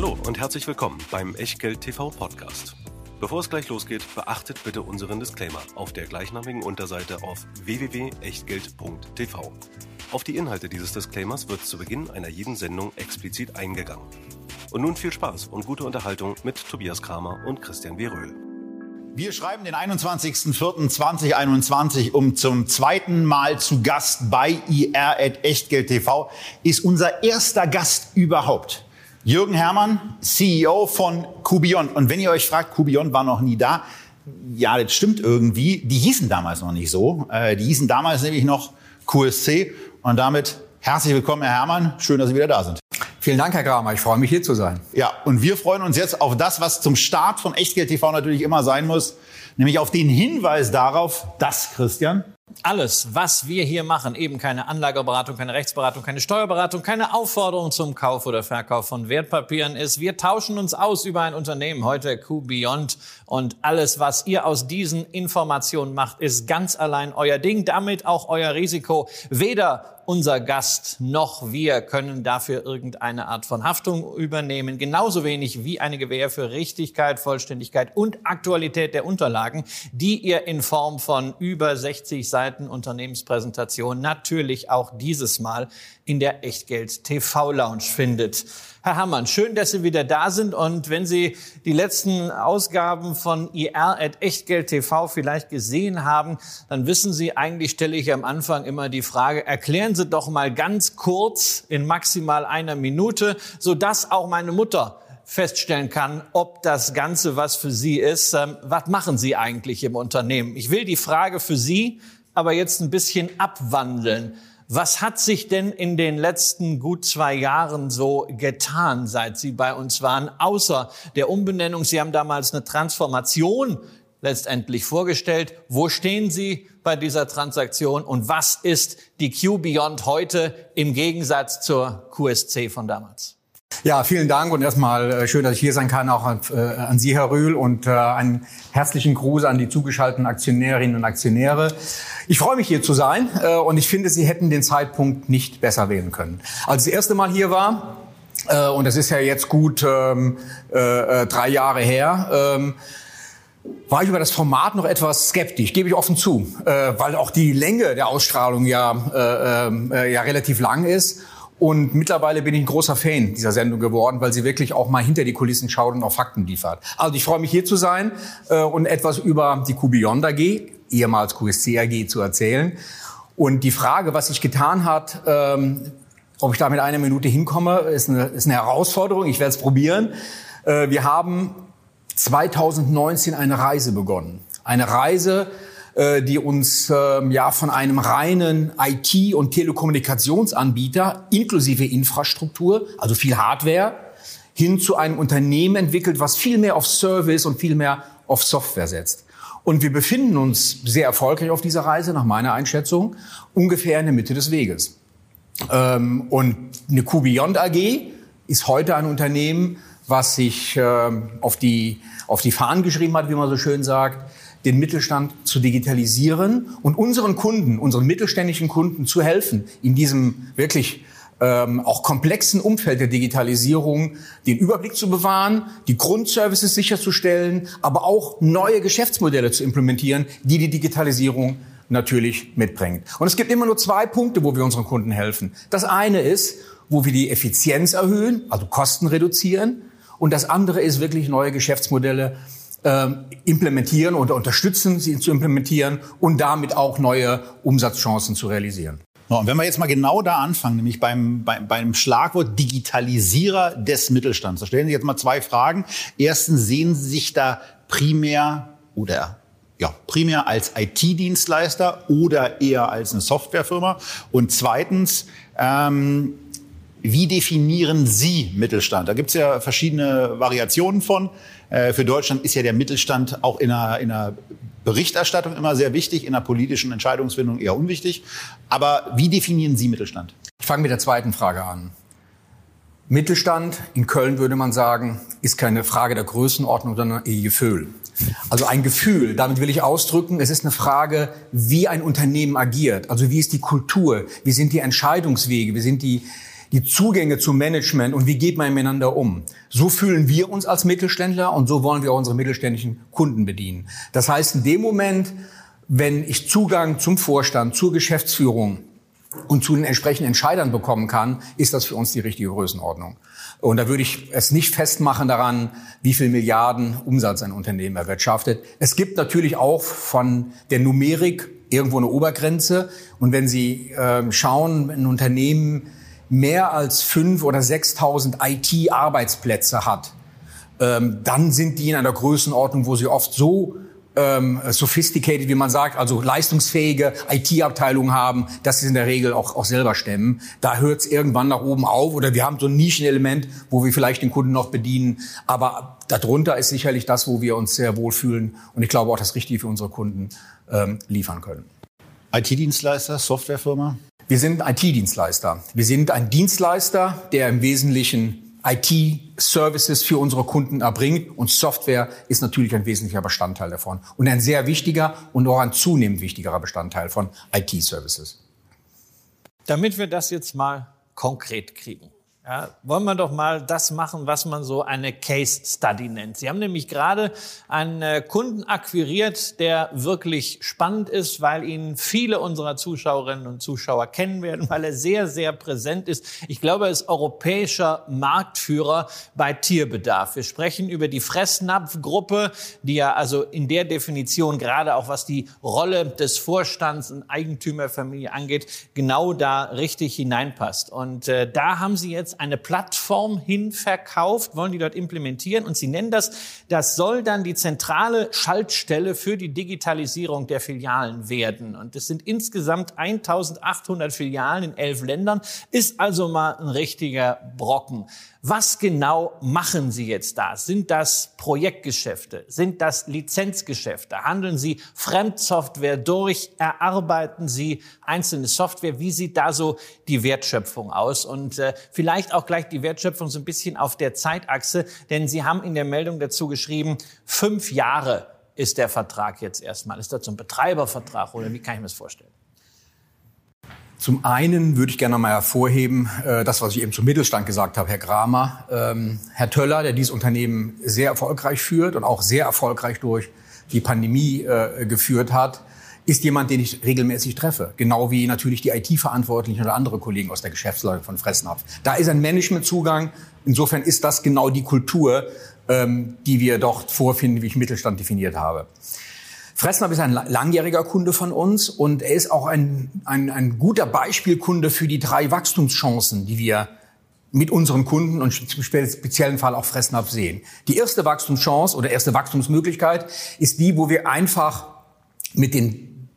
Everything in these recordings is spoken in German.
Hallo und herzlich willkommen beim Echtgeld TV Podcast. Bevor es gleich losgeht, beachtet bitte unseren Disclaimer auf der gleichnamigen Unterseite auf www.echtgeld.tv. Auf die Inhalte dieses Disclaimers wird zu Beginn einer jeden Sendung explizit eingegangen. Und nun viel Spaß und gute Unterhaltung mit Tobias Kramer und Christian W. Röhl. Wir schreiben den 21.04.2021 um zum zweiten Mal zu Gast bei ir.echtgeld.tv ist unser erster Gast überhaupt. Jürgen Hermann, CEO von Kubion. Und wenn ihr euch fragt, Kubion war noch nie da, ja, das stimmt irgendwie. Die hießen damals noch nicht so. Äh, die hießen damals nämlich noch QSC. Und damit herzlich willkommen, Herr Hermann. Schön, dass Sie wieder da sind. Vielen Dank, Herr Kramer. Ich freue mich, hier zu sein. Ja, und wir freuen uns jetzt auf das, was zum Start von Echtgeld TV natürlich immer sein muss, nämlich auf den Hinweis darauf, dass, Christian, alles, was wir hier machen, eben keine Anlageberatung, keine Rechtsberatung, keine Steuerberatung, keine Aufforderung zum Kauf oder Verkauf von Wertpapieren ist. Wir tauschen uns aus über ein Unternehmen, heute QBeyond. Und alles, was ihr aus diesen Informationen macht, ist ganz allein euer Ding, damit auch euer Risiko. Weder unser Gast noch wir können dafür irgendeine Art von Haftung übernehmen. Genauso wenig wie eine Gewähr für Richtigkeit, Vollständigkeit und Aktualität der Unterlagen, die ihr in Form von über 60 Seiten Unternehmenspräsentation natürlich auch dieses Mal in der Echtgeld TV Lounge findet. Herr Hammann, schön, dass Sie wieder da sind. Und wenn Sie die letzten Ausgaben von IR at Echtgeld TV vielleicht gesehen haben, dann wissen Sie, eigentlich stelle ich am Anfang immer die Frage, erklären Sie doch mal ganz kurz in maximal einer Minute, sodass auch meine Mutter feststellen kann, ob das Ganze was für Sie ist. Ähm, was machen Sie eigentlich im Unternehmen? Ich will die Frage für Sie aber jetzt ein bisschen abwandeln. Was hat sich denn in den letzten gut zwei Jahren so getan, seit Sie bei uns waren, außer der Umbenennung? Sie haben damals eine Transformation letztendlich vorgestellt. Wo stehen Sie bei dieser Transaktion und was ist die Q Beyond heute im Gegensatz zur QSC von damals? Ja, vielen Dank und erstmal äh, schön, dass ich hier sein kann, auch an, äh, an Sie, Herr Rühl, und äh, einen herzlichen Gruß an die zugeschalteten Aktionärinnen und Aktionäre. Ich freue mich hier zu sein und ich finde, Sie hätten den Zeitpunkt nicht besser wählen können. Als ich das erste Mal hier war, und das ist ja jetzt gut ähm, äh, äh drei Jahre her, ähm, war ich über das Format noch etwas skeptisch, gebe ich offen zu, weil auch die Länge der Ausstrahlung ja, äh, ähm, äh, ja relativ lang ist. Und mittlerweile bin ich ein großer Fan dieser Sendung geworden, weil sie wirklich auch mal hinter die Kulissen schaut und auch Fakten liefert. Also ich freue mich hier zu sein äh, und etwas über die QBeyond AG, ehemals QSC AG, zu erzählen. Und die Frage, was sich getan hat, ähm, ob ich da mit einer Minute hinkomme, ist eine, ist eine Herausforderung. Ich werde es probieren. Äh, wir haben 2019 eine Reise begonnen. Eine Reise, äh, die uns äh, ja von einem reinen IT- und Telekommunikationsanbieter inklusive Infrastruktur, also viel Hardware, hin zu einem Unternehmen entwickelt, was viel mehr auf Service und viel mehr auf Software setzt. Und wir befinden uns sehr erfolgreich auf dieser Reise, nach meiner Einschätzung, ungefähr in der Mitte des Weges. Ähm, und eine QBeyond AG ist heute ein Unternehmen, was sich ähm, auf die, auf die Fahnen geschrieben hat, wie man so schön sagt, den Mittelstand zu digitalisieren und unseren Kunden, unseren mittelständischen Kunden zu helfen, in diesem wirklich ähm, auch komplexen Umfeld der Digitalisierung den Überblick zu bewahren, die Grundservices sicherzustellen, aber auch neue Geschäftsmodelle zu implementieren, die die Digitalisierung natürlich mitbringt. Und es gibt immer nur zwei Punkte, wo wir unseren Kunden helfen. Das eine ist, wo wir die Effizienz erhöhen, also Kosten reduzieren. Und das andere ist wirklich neue Geschäftsmodelle implementieren oder unterstützen, sie zu implementieren und damit auch neue Umsatzchancen zu realisieren. und wenn wir jetzt mal genau da anfangen, nämlich beim, beim, beim Schlagwort Digitalisierer des Mittelstands, da stellen Sie jetzt mal zwei Fragen. Erstens, sehen Sie sich da primär oder ja, primär als IT-Dienstleister oder eher als eine Softwarefirma? Und zweitens, ähm, wie definieren Sie Mittelstand? Da gibt es ja verschiedene Variationen von. Äh, für Deutschland ist ja der Mittelstand auch in einer, in einer Berichterstattung immer sehr wichtig, in der politischen Entscheidungsfindung eher unwichtig. Aber wie definieren Sie Mittelstand? Ich fange mit der zweiten Frage an. Mittelstand, in Köln würde man sagen, ist keine Frage der Größenordnung, sondern ihr Gefühl. Also ein Gefühl, damit will ich ausdrücken, es ist eine Frage, wie ein Unternehmen agiert. Also wie ist die Kultur, wie sind die Entscheidungswege, wie sind die, die Zugänge zum Management und wie geht man miteinander um. So fühlen wir uns als Mittelständler und so wollen wir unsere mittelständischen Kunden bedienen. Das heißt, in dem Moment, wenn ich Zugang zum Vorstand, zur Geschäftsführung und zu den entsprechenden Entscheidern bekommen kann, ist das für uns die richtige Größenordnung. Und da würde ich es nicht festmachen daran, wie viel Milliarden Umsatz ein Unternehmen erwirtschaftet. Es gibt natürlich auch von der Numerik irgendwo eine Obergrenze. Und wenn Sie äh, schauen, ein Unternehmen mehr als fünf oder 6.000 IT-Arbeitsplätze hat, ähm, dann sind die in einer Größenordnung, wo sie oft so ähm, sophisticated, wie man sagt, also leistungsfähige IT-Abteilungen haben, dass sie es in der Regel auch, auch selber stemmen. Da hört es irgendwann nach oben auf oder wir haben so ein Nischenelement, wo wir vielleicht den Kunden noch bedienen. Aber darunter ist sicherlich das, wo wir uns sehr wohlfühlen und ich glaube auch das Richtige für unsere Kunden ähm, liefern können. IT-Dienstleister, Softwarefirma? Wir sind IT-Dienstleister. Wir sind ein Dienstleister, der im Wesentlichen IT-Services für unsere Kunden erbringt und Software ist natürlich ein wesentlicher Bestandteil davon und ein sehr wichtiger und auch ein zunehmend wichtigerer Bestandteil von IT-Services. Damit wir das jetzt mal konkret kriegen. Ja, wollen wir doch mal das machen, was man so eine Case Study nennt. Sie haben nämlich gerade einen äh, Kunden akquiriert, der wirklich spannend ist, weil ihn viele unserer Zuschauerinnen und Zuschauer kennen werden, weil er sehr, sehr präsent ist. Ich glaube, er ist europäischer Marktführer bei Tierbedarf. Wir sprechen über die Fressnapfgruppe, die ja also in der Definition gerade auch was die Rolle des Vorstands und Eigentümerfamilie angeht, genau da richtig hineinpasst. Und äh, da haben Sie jetzt eine Plattform hin verkauft, wollen die dort implementieren und sie nennen das, das soll dann die zentrale Schaltstelle für die Digitalisierung der Filialen werden. Und es sind insgesamt 1800 Filialen in elf Ländern, ist also mal ein richtiger Brocken. Was genau machen Sie jetzt da? Sind das Projektgeschäfte? Sind das Lizenzgeschäfte? Handeln Sie Fremdsoftware durch? Erarbeiten Sie einzelne Software? Wie sieht da so die Wertschöpfung aus? Und äh, vielleicht auch gleich die Wertschöpfung so ein bisschen auf der Zeitachse, denn Sie haben in der Meldung dazu geschrieben, fünf Jahre ist der Vertrag jetzt erstmal. Ist das so ein Betreibervertrag oder wie kann ich mir das vorstellen? Zum einen würde ich gerne mal hervorheben, äh, das, was ich eben zum Mittelstand gesagt habe, Herr Kramer. Ähm, Herr Töller, der dieses Unternehmen sehr erfolgreich führt und auch sehr erfolgreich durch die Pandemie äh, geführt hat, ist jemand, den ich regelmäßig treffe. Genau wie natürlich die IT-Verantwortlichen oder andere Kollegen aus der Geschäftsleitung von Fressnapf. Da ist ein Managementzugang. Insofern ist das genau die Kultur, ähm, die wir dort vorfinden, wie ich Mittelstand definiert habe. Fressnapf ist ein langjähriger Kunde von uns und er ist auch ein, ein, ein guter Beispielkunde für die drei Wachstumschancen, die wir mit unseren Kunden und im speziellen Fall auch Fressnapf sehen. Die erste Wachstumschance oder erste Wachstumsmöglichkeit ist die, wo wir einfach mit den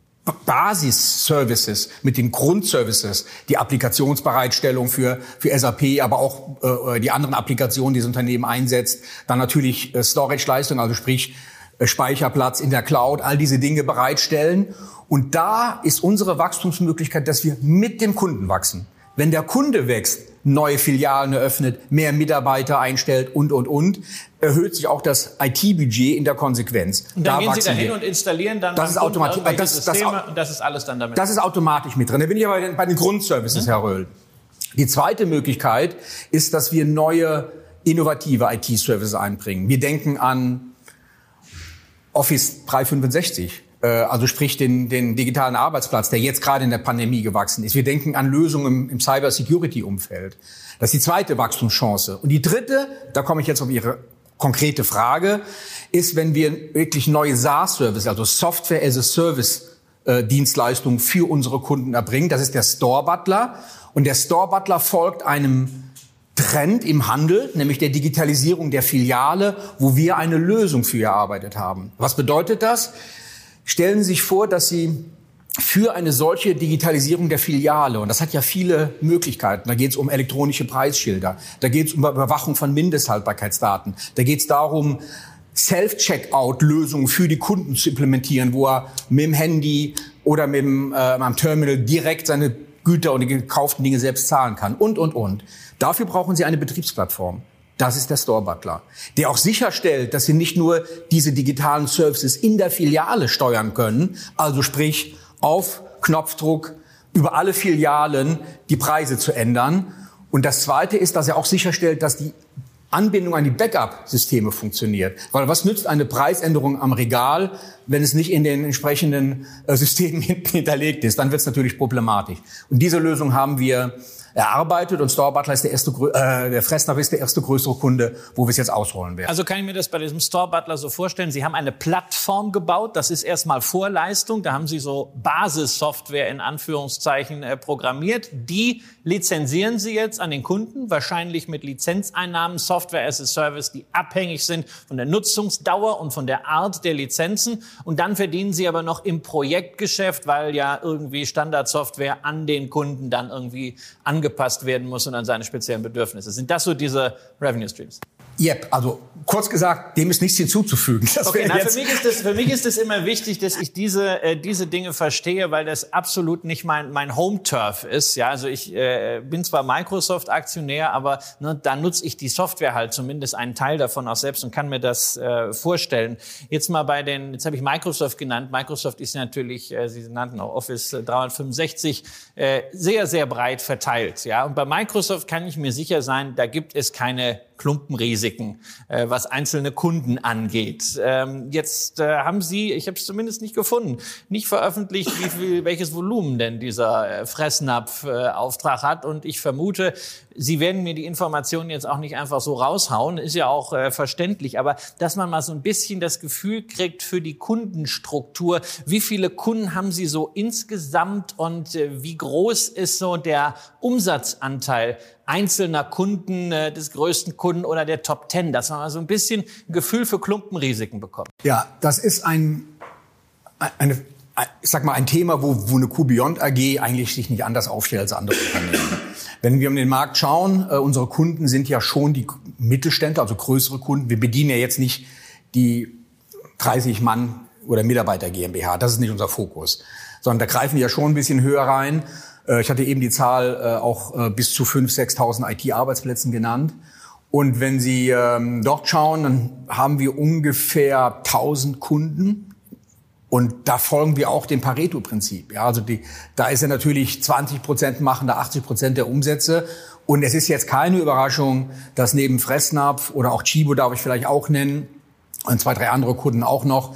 Basis-Services, mit den Grundservices, die Applikationsbereitstellung für, für SAP, aber auch äh, die anderen Applikationen, die das Unternehmen einsetzt, dann natürlich äh, Storage-Leistung, also sprich äh, Speicherplatz in der Cloud, all diese Dinge bereitstellen. Und da ist unsere Wachstumsmöglichkeit, dass wir mit dem Kunden wachsen. Wenn der Kunde wächst, neue Filialen eröffnet, mehr Mitarbeiter einstellt und, und, und, erhöht sich auch das IT-Budget in der Konsequenz. Und dann da gehen Sie da hin und installieren dann das ist automatisch, das, das, und das ist alles dann damit. Das ist automatisch mit drin. Da bin ich aber bei den Grundservices, mhm. Herr Röhl. Die zweite Möglichkeit ist, dass wir neue innovative IT-Services einbringen. Wir denken an Office 365, äh, also sprich den, den digitalen Arbeitsplatz, der jetzt gerade in der Pandemie gewachsen ist. Wir denken an Lösungen im, im Cyber-Security-Umfeld. Das ist die zweite Wachstumschance. Und die dritte, da komme ich jetzt auf Ihre konkrete Frage, ist, wenn wir wirklich neue SaaS-Services, also Software as a Service äh, Dienstleistungen für unsere Kunden erbringen. Das ist der Store Butler. Und der Store Butler folgt einem Trend im Handel, nämlich der Digitalisierung der Filiale, wo wir eine Lösung für erarbeitet haben. Was bedeutet das? Stellen Sie sich vor, dass Sie für eine solche Digitalisierung der Filiale, und das hat ja viele Möglichkeiten, da geht es um elektronische Preisschilder, da geht es um Überwachung von Mindesthaltbarkeitsdaten, da geht es darum, Self-Checkout-Lösungen für die Kunden zu implementieren, wo er mit dem Handy oder mit dem äh, Terminal direkt seine Güter und die gekauften Dinge selbst zahlen kann und, und, und. Dafür brauchen Sie eine Betriebsplattform. Das ist der Store Butler, der auch sicherstellt, dass Sie nicht nur diese digitalen Services in der Filiale steuern können, also sprich auf Knopfdruck über alle Filialen die Preise zu ändern, Und das Zweite ist, dass er auch sicherstellt, dass die Anbindung an die Backup-Systeme funktioniert. Weil was nützt eine Preisänderung am Regal, wenn es nicht in den entsprechenden äh, Systemen hinterlegt ist? Dann wird es natürlich problematisch. Und diese Lösung haben wir erarbeitet und Store Butler ist der erste, äh, der Fressnapf ist der erste größere Kunde, wo wir es jetzt ausrollen werden. Also kann ich mir das bei diesem Store Butler so vorstellen, Sie haben eine Plattform gebaut, das ist erstmal Vorleistung, da haben Sie so Basissoftware in Anführungszeichen äh, programmiert, die lizenzieren Sie jetzt an den Kunden, wahrscheinlich mit Lizenzeinnahmen, Software as a Service, die abhängig sind von der Nutzungsdauer und von der Art der Lizenzen. Und dann verdienen Sie aber noch im Projektgeschäft, weil ja irgendwie Standardsoftware an den Kunden dann irgendwie an angepasst werden muss und an seine speziellen Bedürfnisse. Sind das so diese Revenue Streams? Yep, also kurz gesagt, dem ist nichts hinzuzufügen. Das okay, na, für, mich ist das, für mich ist es immer wichtig, dass ich diese, äh, diese Dinge verstehe, weil das absolut nicht mein, mein Home-Turf ist. Ja, also ich äh, bin zwar Microsoft-Aktionär, aber ne, da nutze ich die Software halt zumindest einen Teil davon auch selbst und kann mir das äh, vorstellen. Jetzt mal bei den, jetzt habe ich Microsoft genannt. Microsoft ist natürlich, äh, Sie nannten auch Office 365, äh, sehr, sehr breit verteilt. Ja, und bei Microsoft kann ich mir sicher sein, da gibt es keine Klumpenrisiken, äh, was einzelne Kunden angeht. Ähm, jetzt äh, haben Sie, ich habe es zumindest nicht gefunden, nicht veröffentlicht, wie viel, welches Volumen denn dieser äh, Fressnapf-Auftrag hat. Und ich vermute, Sie werden mir die Informationen jetzt auch nicht einfach so raushauen, ist ja auch äh, verständlich. Aber dass man mal so ein bisschen das Gefühl kriegt für die Kundenstruktur, wie viele Kunden haben Sie so insgesamt und äh, wie groß ist so der Umsatzanteil einzelner Kunden, äh, des größten Kunden oder der Top Ten, dass man mal so ein bisschen ein Gefühl für Klumpenrisiken bekommt. Ja, das ist ein, eine, ich sag mal, ein Thema, wo, wo eine QBeyond AG eigentlich sich nicht anders aufstellt als andere Unternehmen. Wenn wir um den Markt schauen, äh, unsere Kunden sind ja schon die Mittelständler, also größere Kunden. Wir bedienen ja jetzt nicht die 30 Mann oder Mitarbeiter GmbH. Das ist nicht unser Fokus. Sondern da greifen wir ja schon ein bisschen höher rein. Äh, ich hatte eben die Zahl äh, auch äh, bis zu 5.000, 6.000 IT-Arbeitsplätzen genannt. Und wenn Sie ähm, dort schauen, dann haben wir ungefähr 1000 Kunden. Und da folgen wir auch dem Pareto-Prinzip. Ja, also die, da ist ja natürlich 20 Prozent machen da 80 Prozent der Umsätze. Und es ist jetzt keine Überraschung, dass neben Fressnapf oder auch Chibo darf ich vielleicht auch nennen und zwei, drei andere Kunden auch noch,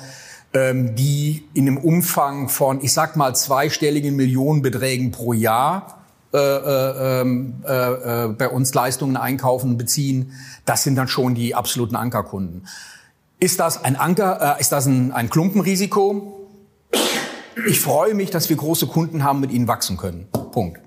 die in einem Umfang von, ich sag mal, zweistelligen Millionenbeträgen pro Jahr äh, äh, ähm, äh, äh, bei uns Leistungen einkaufen, beziehen. Das sind dann schon die absoluten Ankerkunden. Ist das ein Anker, äh, ist das ein, ein Klumpenrisiko? Ich freue mich, dass wir große Kunden haben, mit ihnen wachsen können. Punkt.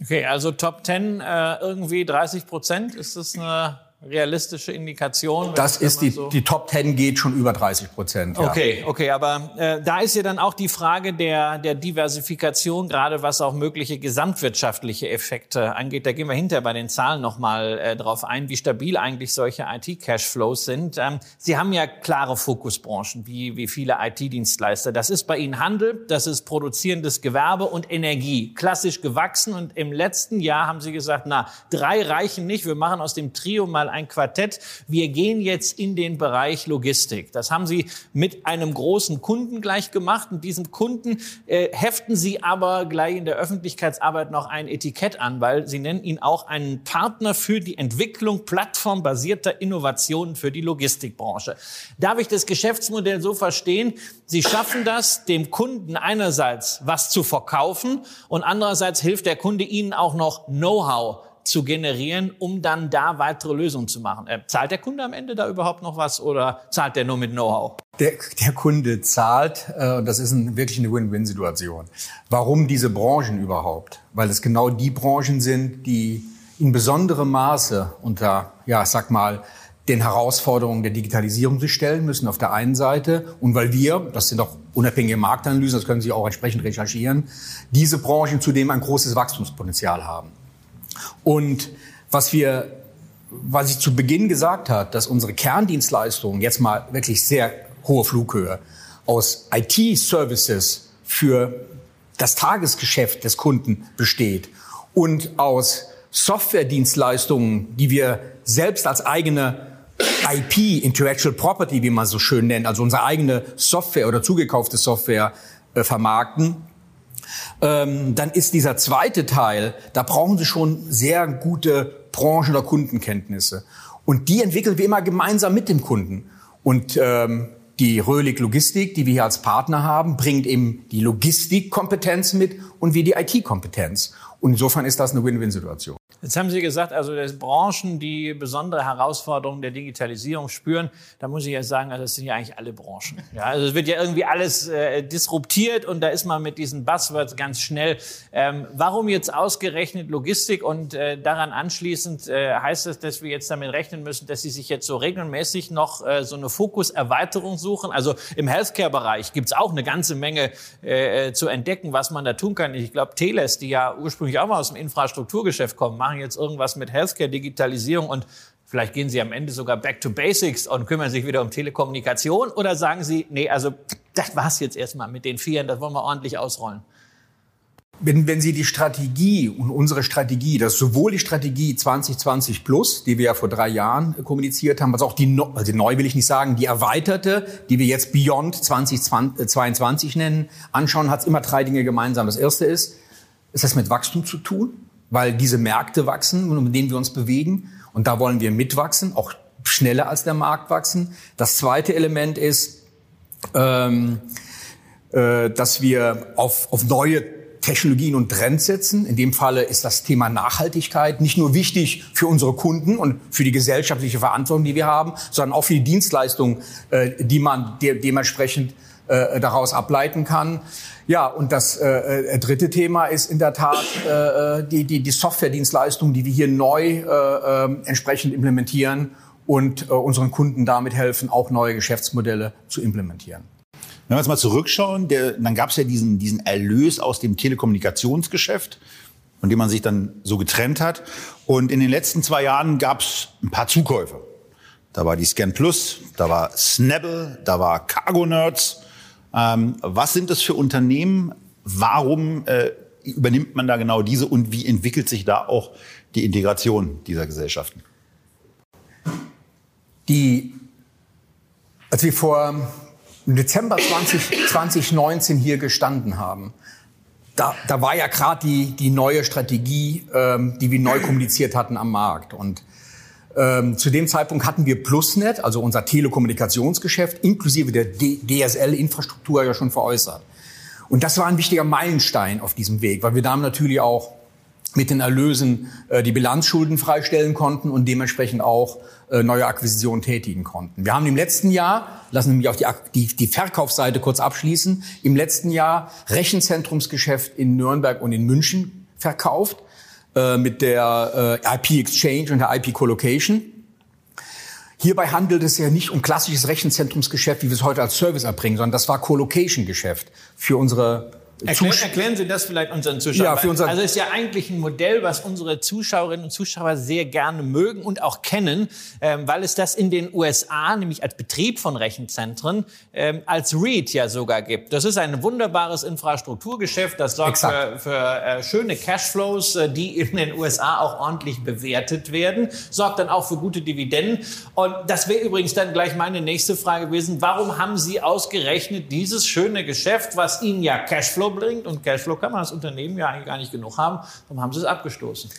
Okay, also Top 10 äh, irgendwie 30 Prozent. Ist das eine realistische Indikation? Das ist die, so die Top 10 geht schon über 30 Prozent. Ja. Okay, okay, aber äh, da ist ja dann auch die Frage der, der Diversifikation, gerade was auch mögliche gesamtwirtschaftliche Effekte angeht. Da gehen wir hinterher bei den Zahlen nochmal äh, drauf ein, wie stabil eigentlich solche IT-Cashflows sind. Ähm, Sie haben ja klare Fokusbranchen, wie, wie viele IT-Dienstleister. Das ist bei Ihnen Handel, das ist produzierendes Gewerbe und Energie. Klassisch gewachsen und im letzten Jahr haben Sie gesagt, na, drei reichen nicht, wir machen aus dem Trio mal ein Quartett. Wir gehen jetzt in den Bereich Logistik. Das haben Sie mit einem großen Kunden gleich gemacht. Und diesem Kunden äh, heften Sie aber gleich in der Öffentlichkeitsarbeit noch ein Etikett an, weil Sie nennen ihn auch einen Partner für die Entwicklung plattformbasierter Innovationen für die Logistikbranche. Darf ich das Geschäftsmodell so verstehen? Sie schaffen das, dem Kunden einerseits was zu verkaufen und andererseits hilft der Kunde Ihnen auch noch Know-how zu generieren, um dann da weitere Lösungen zu machen. Äh, zahlt der Kunde am Ende da überhaupt noch was oder zahlt der nur mit Know-how? Der, der Kunde zahlt äh, und das ist ein, wirklich eine Win-Win-Situation. Warum diese Branchen überhaupt? Weil es genau die Branchen sind, die in besonderem Maße unter, ja, sag mal, den Herausforderungen der Digitalisierung sich stellen müssen auf der einen Seite und weil wir, das sind auch unabhängige Marktanalysen, das können Sie auch entsprechend recherchieren, diese Branchen zudem ein großes Wachstumspotenzial haben. Und was wir, was ich zu Beginn gesagt hat, dass unsere Kerndienstleistungen jetzt mal wirklich sehr hohe Flughöhe aus IT-Services für das Tagesgeschäft des Kunden besteht und aus Software-Dienstleistungen, die wir selbst als eigene IP, Intellectual Property, wie man so schön nennt, also unsere eigene Software oder zugekaufte Software äh, vermarkten, ähm, dann ist dieser zweite Teil, da brauchen Sie schon sehr gute Branchen- oder Kundenkenntnisse. Und die entwickeln wir immer gemeinsam mit dem Kunden. Und ähm, die Röhlig Logistik, die wir hier als Partner haben, bringt eben die Logistikkompetenz mit und wir die IT-Kompetenz. Und insofern ist das eine Win-Win-Situation. Jetzt haben Sie gesagt, also dass Branchen, die besondere Herausforderungen der Digitalisierung spüren, da muss ich ja sagen, also das sind ja eigentlich alle Branchen. Ja, also es wird ja irgendwie alles äh, disruptiert und da ist man mit diesen Buzzwords ganz schnell. Ähm, warum jetzt ausgerechnet Logistik und äh, daran anschließend äh, heißt es, dass wir jetzt damit rechnen müssen, dass Sie sich jetzt so regelmäßig noch äh, so eine Fokuserweiterung suchen? Also im Healthcare-Bereich gibt's auch eine ganze Menge äh, zu entdecken, was man da tun kann. Ich glaube, Teles, die ja ursprünglich auch mal aus dem Infrastrukturgeschäft kommen, machen machen jetzt irgendwas mit Healthcare, Digitalisierung und vielleicht gehen Sie am Ende sogar back to basics und kümmern sich wieder um Telekommunikation oder sagen Sie, nee, also das war's jetzt erstmal mit den Vieren, das wollen wir ordentlich ausrollen? Wenn, wenn Sie die Strategie und unsere Strategie, das ist sowohl die Strategie 2020 Plus, die wir ja vor drei Jahren kommuniziert haben, als auch die, also neu will ich nicht sagen, die erweiterte, die wir jetzt Beyond 2022 nennen, anschauen, hat es immer drei Dinge gemeinsam. Das erste ist, es hat mit Wachstum zu tun weil diese Märkte wachsen, mit denen wir uns bewegen. Und da wollen wir mitwachsen, auch schneller als der Markt wachsen. Das zweite Element ist, ähm, äh, dass wir auf, auf neue Technologien und Trends setzen. In dem Falle ist das Thema Nachhaltigkeit nicht nur wichtig für unsere Kunden und für die gesellschaftliche Verantwortung, die wir haben, sondern auch für die Dienstleistungen, äh, die man de dementsprechend äh, daraus ableiten kann. Ja, und das äh, äh, dritte Thema ist in der Tat äh, äh, die, die, die Softwaredienstleistung, die wir hier neu äh, äh, entsprechend implementieren und äh, unseren Kunden damit helfen, auch neue Geschäftsmodelle zu implementieren. Wenn wir jetzt mal zurückschauen, der, dann gab es ja diesen, diesen Erlös aus dem Telekommunikationsgeschäft, von dem man sich dann so getrennt hat. Und in den letzten zwei Jahren gab es ein paar Zukäufe. Da war die Scan Plus, da war Snabble, da war Cargo Nerds. Ähm, was sind das für Unternehmen? Warum äh, übernimmt man da genau diese und wie entwickelt sich da auch die Integration dieser Gesellschaften? Die, als wir vor Dezember 20, 2019 hier gestanden haben, da, da war ja gerade die, die neue Strategie, ähm, die wir neu kommuniziert hatten am Markt. Und ähm, zu dem Zeitpunkt hatten wir Plusnet, also unser Telekommunikationsgeschäft, inklusive der DSL-Infrastruktur ja schon veräußert. Und das war ein wichtiger Meilenstein auf diesem Weg, weil wir damit natürlich auch mit den Erlösen äh, die Bilanzschulden freistellen konnten und dementsprechend auch äh, neue Akquisitionen tätigen konnten. Wir haben im letzten Jahr, lassen Sie mich auf die, die, die Verkaufsseite kurz abschließen, im letzten Jahr Rechenzentrumsgeschäft in Nürnberg und in München verkauft äh, mit der äh, IP Exchange und der IP Colocation. Hierbei handelt es ja nicht um klassisches Rechenzentrumsgeschäft, wie wir es heute als Service erbringen, sondern das war Colocation-Geschäft für unsere Erklären, erklären Sie das vielleicht unseren Zuschauern. Ja, für unseren also es ist ja eigentlich ein Modell, was unsere Zuschauerinnen und Zuschauer sehr gerne mögen und auch kennen, ähm, weil es das in den USA, nämlich als Betrieb von Rechenzentren, ähm, als REIT ja sogar gibt. Das ist ein wunderbares Infrastrukturgeschäft, das sorgt Exakt. für, für äh, schöne Cashflows, äh, die in den USA auch ordentlich bewertet werden, sorgt dann auch für gute Dividenden. Und das wäre übrigens dann gleich meine nächste Frage gewesen. Warum haben Sie ausgerechnet dieses schöne Geschäft, was Ihnen ja Cashflow bringt. Und Cashflow kann man als Unternehmen ja eigentlich gar nicht genug haben. Darum haben sie es abgestoßen.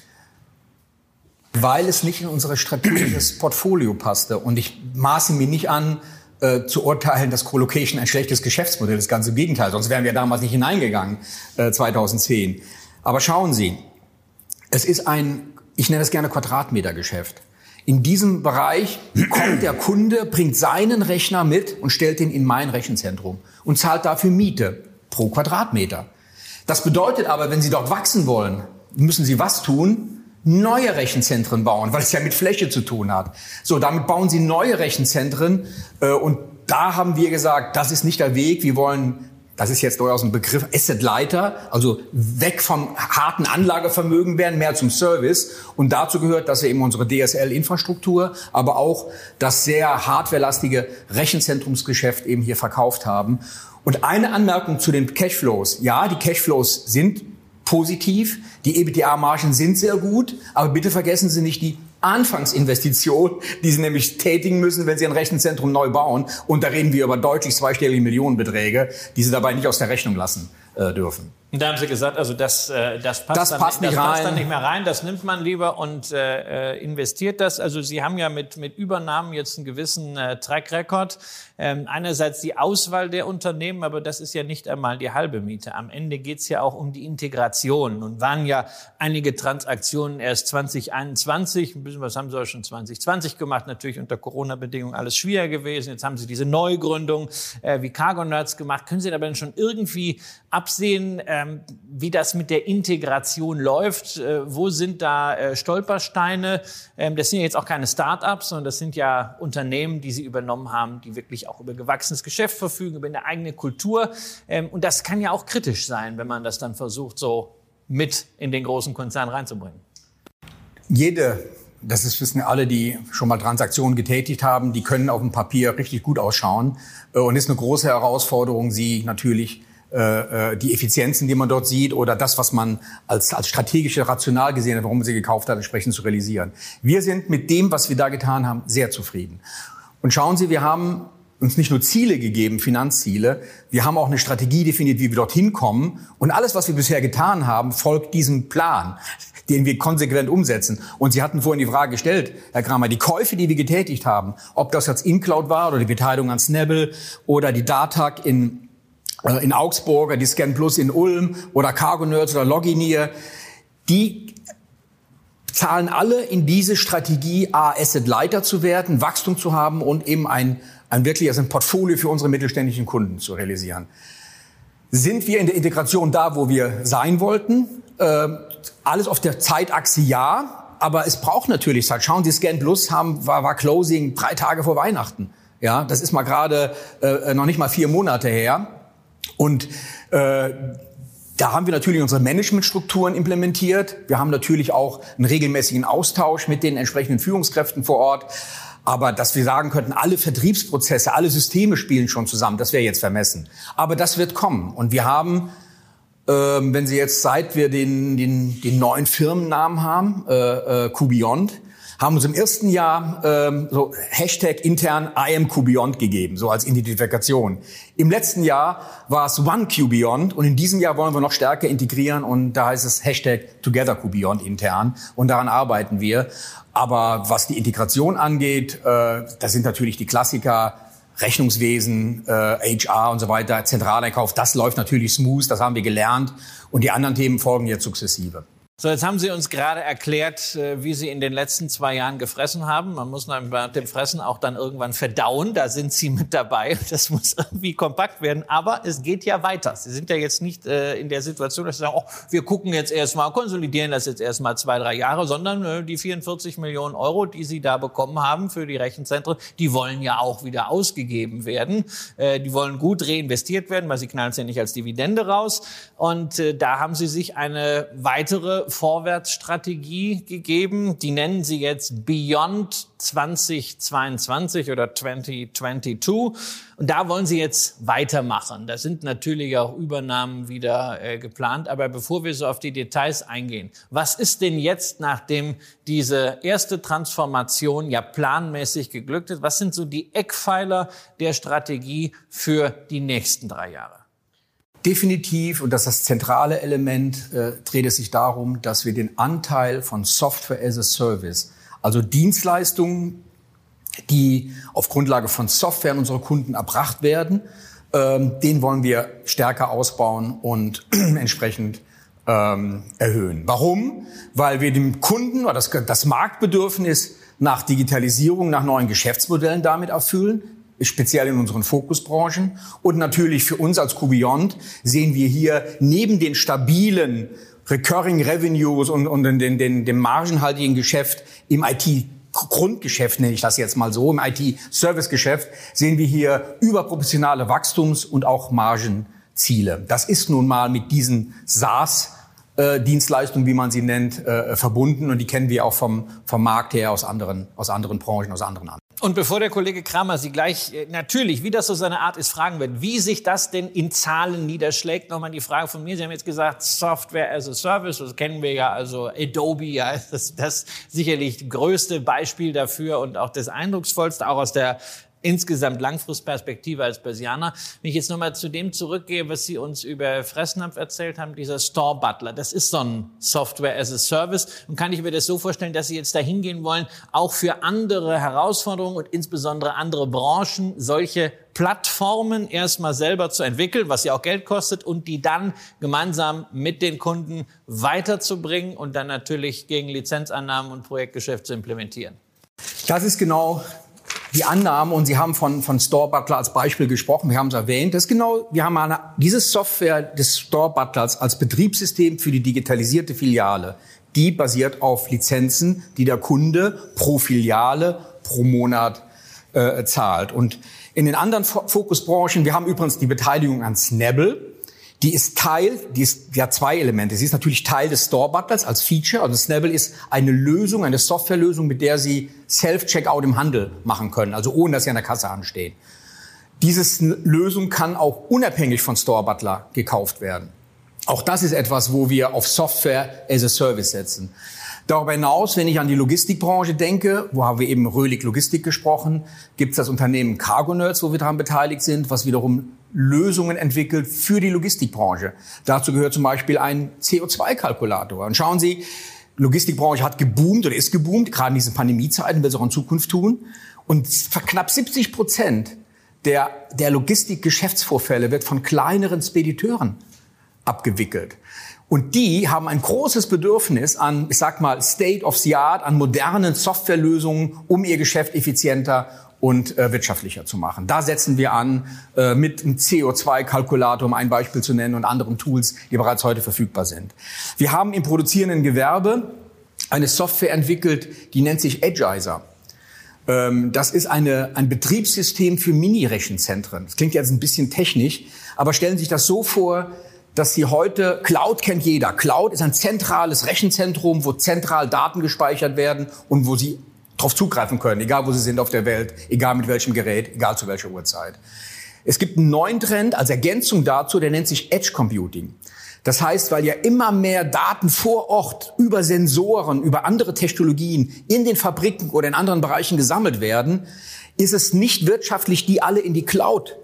Weil es nicht in unser strategisches Portfolio passte. Und ich maße mir nicht an, äh, zu urteilen, dass Colocation ein schlechtes Geschäftsmodell ist. Ganz im Gegenteil. Sonst wären wir damals nicht hineingegangen, äh, 2010. Aber schauen Sie, es ist ein, ich nenne es gerne Quadratmetergeschäft. In diesem Bereich kommt der Kunde, bringt seinen Rechner mit und stellt ihn in mein Rechenzentrum und zahlt dafür Miete pro Quadratmeter. Das bedeutet aber, wenn Sie dort wachsen wollen, müssen Sie was tun? Neue Rechenzentren bauen, weil es ja mit Fläche zu tun hat. So, damit bauen Sie neue Rechenzentren äh, und da haben wir gesagt, das ist nicht der Weg. Wir wollen das ist jetzt durchaus ein Begriff, Asset-Leiter, also weg vom harten Anlagevermögen werden, mehr zum Service. Und dazu gehört, dass wir eben unsere DSL-Infrastruktur, aber auch das sehr hardwarelastige Rechenzentrumsgeschäft eben hier verkauft haben. Und eine Anmerkung zu den Cashflows. Ja, die Cashflows sind positiv, die EBITDA-Margen sind sehr gut, aber bitte vergessen Sie nicht die Anfangsinvestition, die Sie nämlich tätigen müssen, wenn Sie ein Rechenzentrum neu bauen. Und da reden wir über deutlich zweistellige Millionenbeträge, die Sie dabei nicht aus der Rechnung lassen äh, dürfen. Und da haben Sie gesagt, also das, äh, das, passt, Das dann, passt nicht das passt rein. dann nicht mehr rein, das nimmt man lieber und äh, äh, investiert das. Also Sie haben ja mit, mit Übernahmen jetzt einen gewissen äh, Track Record. Ähm, einerseits die Auswahl der Unternehmen, aber das ist ja nicht einmal die halbe Miete. Am Ende geht's ja auch um die Integration. Und waren ja einige Transaktionen erst 2021, ein bisschen was haben Sie auch schon 2020 gemacht, natürlich unter Corona-Bedingungen alles schwieriger gewesen. Jetzt haben Sie diese Neugründung äh, wie Cargo Nerds gemacht. Können Sie aber dann schon irgendwie absehen, ähm, wie das mit der Integration läuft? Äh, wo sind da äh, Stolpersteine? Ähm, das sind ja jetzt auch keine Start-ups, sondern das sind ja Unternehmen, die Sie übernommen haben, die wirklich auch über gewachsenes Geschäft verfügen, über eine eigene Kultur. Ähm, und das kann ja auch kritisch sein, wenn man das dann versucht, so mit in den großen Konzern reinzubringen. Jede, das ist, wissen alle, die schon mal Transaktionen getätigt haben, die können auf dem Papier richtig gut ausschauen. Äh, Und ist eine große Herausforderung, sie natürlich die Effizienzen, die man dort sieht, oder das, was man als, als strategische rational gesehen hat, warum man sie gekauft hat, entsprechend zu realisieren. Wir sind mit dem, was wir da getan haben, sehr zufrieden. Und schauen Sie, wir haben uns nicht nur Ziele gegeben, Finanzziele, wir haben auch eine Strategie definiert, wie wir dorthin kommen. Und alles, was wir bisher getan haben, folgt diesem Plan, den wir konsequent umsetzen. Und Sie hatten vorhin die Frage gestellt, Herr Kramer, die Käufe, die wir getätigt haben, ob das jetzt InCloud war oder die Beteiligung an Snabble oder die Datak in, äh, in Augsburg die Scan Plus in Ulm oder Cargo Nerds oder Loginier, die zahlen alle in diese Strategie, A, Asset Lighter zu werden, Wachstum zu haben und eben ein, ein wirkliches ein Portfolio für unsere mittelständischen Kunden zu realisieren. Sind wir in der Integration da, wo wir sein wollten? Ähm, alles auf der Zeitachse ja, aber es braucht natürlich Zeit. Schauen Sie, Scan Plus haben, war, war Closing drei Tage vor Weihnachten. Ja, das ist mal gerade äh, noch nicht mal vier Monate her. Und äh, da haben wir natürlich unsere Managementstrukturen implementiert. Wir haben natürlich auch einen regelmäßigen Austausch mit den entsprechenden Führungskräften vor Ort. Aber dass wir sagen könnten, alle Vertriebsprozesse, alle Systeme spielen schon zusammen, das wäre jetzt vermessen. Aber das wird kommen. Und wir haben, ähm, wenn Sie jetzt, seit wir den, den, den neuen Firmennamen haben, äh, äh, QBeyond, haben uns im ersten Jahr ähm, so Hashtag intern I am QBeyond gegeben, so als Identifikation. Im letzten Jahr war es One QBeyond und in diesem Jahr wollen wir noch stärker integrieren und da heißt es Hashtag Together QBeyond intern und daran arbeiten wir. Aber was die Integration angeht, äh, das sind natürlich die Klassiker, Rechnungswesen, äh, HR und so weiter, Zentraleinkauf, das läuft natürlich smooth, das haben wir gelernt und die anderen Themen folgen jetzt sukzessive. So, jetzt haben Sie uns gerade erklärt, äh, wie Sie in den letzten zwei Jahren gefressen haben. Man muss nach dem Fressen auch dann irgendwann verdauen. Da sind Sie mit dabei. Das muss irgendwie kompakt werden. Aber es geht ja weiter. Sie sind ja jetzt nicht äh, in der Situation, dass Sie sagen, oh, wir gucken jetzt erstmal, konsolidieren das jetzt erstmal zwei, drei Jahre, sondern äh, die 44 Millionen Euro, die Sie da bekommen haben für die Rechenzentren, die wollen ja auch wieder ausgegeben werden. Die wollen gut reinvestiert werden, weil Sie knallen es ja nicht als Dividende raus. Und da haben Sie sich eine weitere Vorwärtsstrategie gegeben. Die nennen Sie jetzt Beyond 2022 oder 2022. Und da wollen Sie jetzt weitermachen. Da sind natürlich auch Übernahmen wieder äh, geplant. Aber bevor wir so auf die Details eingehen, was ist denn jetzt, nachdem diese erste Transformation ja planmäßig geglückt ist, was sind so die Eckpfeiler der Strategie für die nächsten drei Jahre? Definitiv, und das ist das zentrale Element, äh, dreht es sich darum, dass wir den Anteil von Software as a Service, also Dienstleistungen, die auf Grundlage von Software an unsere Kunden erbracht werden, ähm, den wollen wir stärker ausbauen und entsprechend ähm, erhöhen. Warum? Weil wir dem Kunden oder das, das Marktbedürfnis nach Digitalisierung, nach neuen Geschäftsmodellen damit erfüllen speziell in unseren Fokusbranchen. Und natürlich für uns als QBeyond sehen wir hier neben den stabilen Recurring Revenues und, und den, den, dem margenhaltigen Geschäft im IT Grundgeschäft nenne ich das jetzt mal so, im IT-Service-Geschäft sehen wir hier überproportionale Wachstums- und auch Margenziele. Das ist nun mal mit diesen SaaS äh, Dienstleistungen, wie man sie nennt, äh, verbunden und die kennen wir auch vom, vom Markt her aus anderen, aus anderen Branchen, aus anderen Anbietern. Und bevor der Kollege Kramer Sie gleich äh, natürlich, wie das so seine Art ist, fragen wird, wie sich das denn in Zahlen niederschlägt, nochmal die Frage von mir. Sie haben jetzt gesagt, Software as a Service, das kennen wir ja, also Adobe, ja, das, das sicherlich größte Beispiel dafür und auch das eindrucksvollste, auch aus der insgesamt Langfristperspektive als Börsianer. Wenn ich jetzt nochmal zu dem zurückgehe, was Sie uns über Fressnapf erzählt haben, dieser Store Butler, das ist so ein Software as a Service. Und kann ich mir das so vorstellen, dass Sie jetzt da hingehen wollen, auch für andere Herausforderungen und insbesondere andere Branchen solche Plattformen erstmal selber zu entwickeln, was ja auch Geld kostet, und die dann gemeinsam mit den Kunden weiterzubringen und dann natürlich gegen Lizenzannahmen und Projektgeschäft zu implementieren. Das ist genau die Annahme, und Sie haben von, von Store Butler als Beispiel gesprochen, wir haben es erwähnt, das ist genau, wir haben eine, diese Software des Store Butlers als Betriebssystem für die digitalisierte Filiale. Die basiert auf Lizenzen, die der Kunde pro Filiale pro Monat äh, zahlt. Und in den anderen Fokusbranchen, wir haben übrigens die Beteiligung an Snabble, die ist Teil, die, ist, die hat zwei Elemente. Sie ist natürlich Teil des Store Butlers als Feature. Also Snabble ist eine Lösung, eine Softwarelösung, mit der Sie Self-Checkout im Handel machen können, also ohne dass Sie an der Kasse anstehen. Diese Lösung kann auch unabhängig von Store Butler gekauft werden. Auch das ist etwas, wo wir auf Software as a Service setzen. Darüber hinaus, wenn ich an die Logistikbranche denke, wo haben wir eben Röhlig Logistik gesprochen, gibt es das Unternehmen Cargo Nerds, wo wir daran beteiligt sind, was wiederum Lösungen entwickelt für die Logistikbranche. Dazu gehört zum Beispiel ein CO2-Kalkulator. Und schauen Sie, Logistikbranche hat geboomt oder ist geboomt, gerade in diesen Pandemiezeiten, wird es auch in Zukunft tun. Und knapp 70 Prozent der, der Logistikgeschäftsvorfälle wird von kleineren Spediteuren abgewickelt. Und die haben ein großes Bedürfnis an, ich sag mal, State of the Art, an modernen Softwarelösungen, um ihr Geschäft effizienter und äh, wirtschaftlicher zu machen. Da setzen wir an äh, mit einem CO2-Kalkulator, um ein Beispiel zu nennen, und anderen Tools, die bereits heute verfügbar sind. Wir haben im produzierenden Gewerbe eine Software entwickelt, die nennt sich Agizer. Ähm, das ist eine, ein Betriebssystem für Mini-Rechenzentren. Das klingt jetzt ein bisschen technisch, aber stellen Sie sich das so vor, dass Sie heute, Cloud kennt jeder. Cloud ist ein zentrales Rechenzentrum, wo zentral Daten gespeichert werden und wo Sie darauf zugreifen können, egal wo Sie sind auf der Welt, egal mit welchem Gerät, egal zu welcher Uhrzeit. Es gibt einen neuen Trend als Ergänzung dazu, der nennt sich Edge Computing. Das heißt, weil ja immer mehr Daten vor Ort über Sensoren, über andere Technologien in den Fabriken oder in anderen Bereichen gesammelt werden, ist es nicht wirtschaftlich, die alle in die Cloud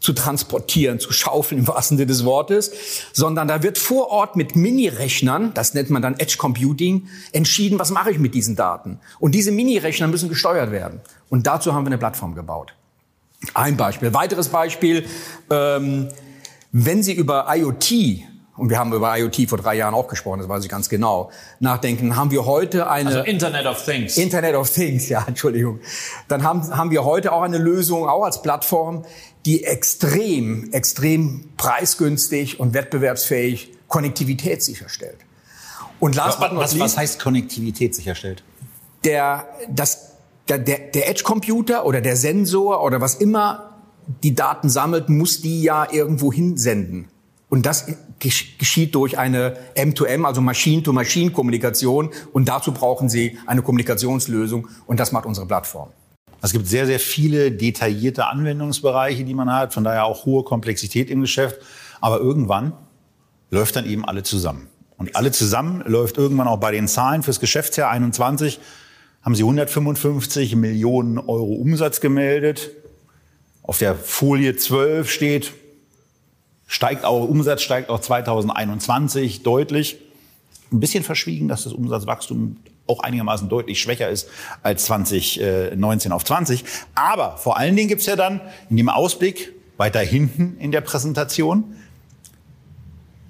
zu transportieren, zu schaufeln im wahrsten Sinne des Wortes, sondern da wird vor Ort mit Mini-Rechnern, das nennt man dann Edge Computing, entschieden, was mache ich mit diesen Daten. Und diese Mini-Rechner müssen gesteuert werden. Und dazu haben wir eine Plattform gebaut. Ein Beispiel. Weiteres Beispiel, ähm, wenn Sie über IoT und wir haben über IoT vor drei Jahren auch gesprochen, das weiß ich ganz genau, nachdenken, haben wir heute eine... Also Internet of Things. Internet of Things, ja, Entschuldigung. Dann haben, haben wir heute auch eine Lösung, auch als Plattform, die extrem, extrem preisgünstig und wettbewerbsfähig Konnektivität sicherstellt. Und last was, but not was, least, was heißt Konnektivität sicherstellt? Der, das, der, der Edge-Computer oder der Sensor oder was immer die Daten sammelt, muss die ja irgendwo hinsenden. Und das geschieht durch eine M2M, also Machine-to-Machine-Kommunikation. Und dazu brauchen Sie eine Kommunikationslösung. Und das macht unsere Plattform. Es gibt sehr, sehr viele detaillierte Anwendungsbereiche, die man hat, von daher auch hohe Komplexität im Geschäft. Aber irgendwann läuft dann eben alle zusammen. Und alle zusammen läuft irgendwann auch bei den Zahlen fürs Geschäftsjahr 21 haben sie 155 Millionen Euro Umsatz gemeldet. Auf der Folie 12 steht, steigt auch, Umsatz steigt auch 2021 deutlich. Ein bisschen verschwiegen, dass das Umsatzwachstum auch einigermaßen deutlich schwächer ist als 2019 auf 20. Aber vor allen Dingen gibt's ja dann in dem Ausblick weiter hinten in der Präsentation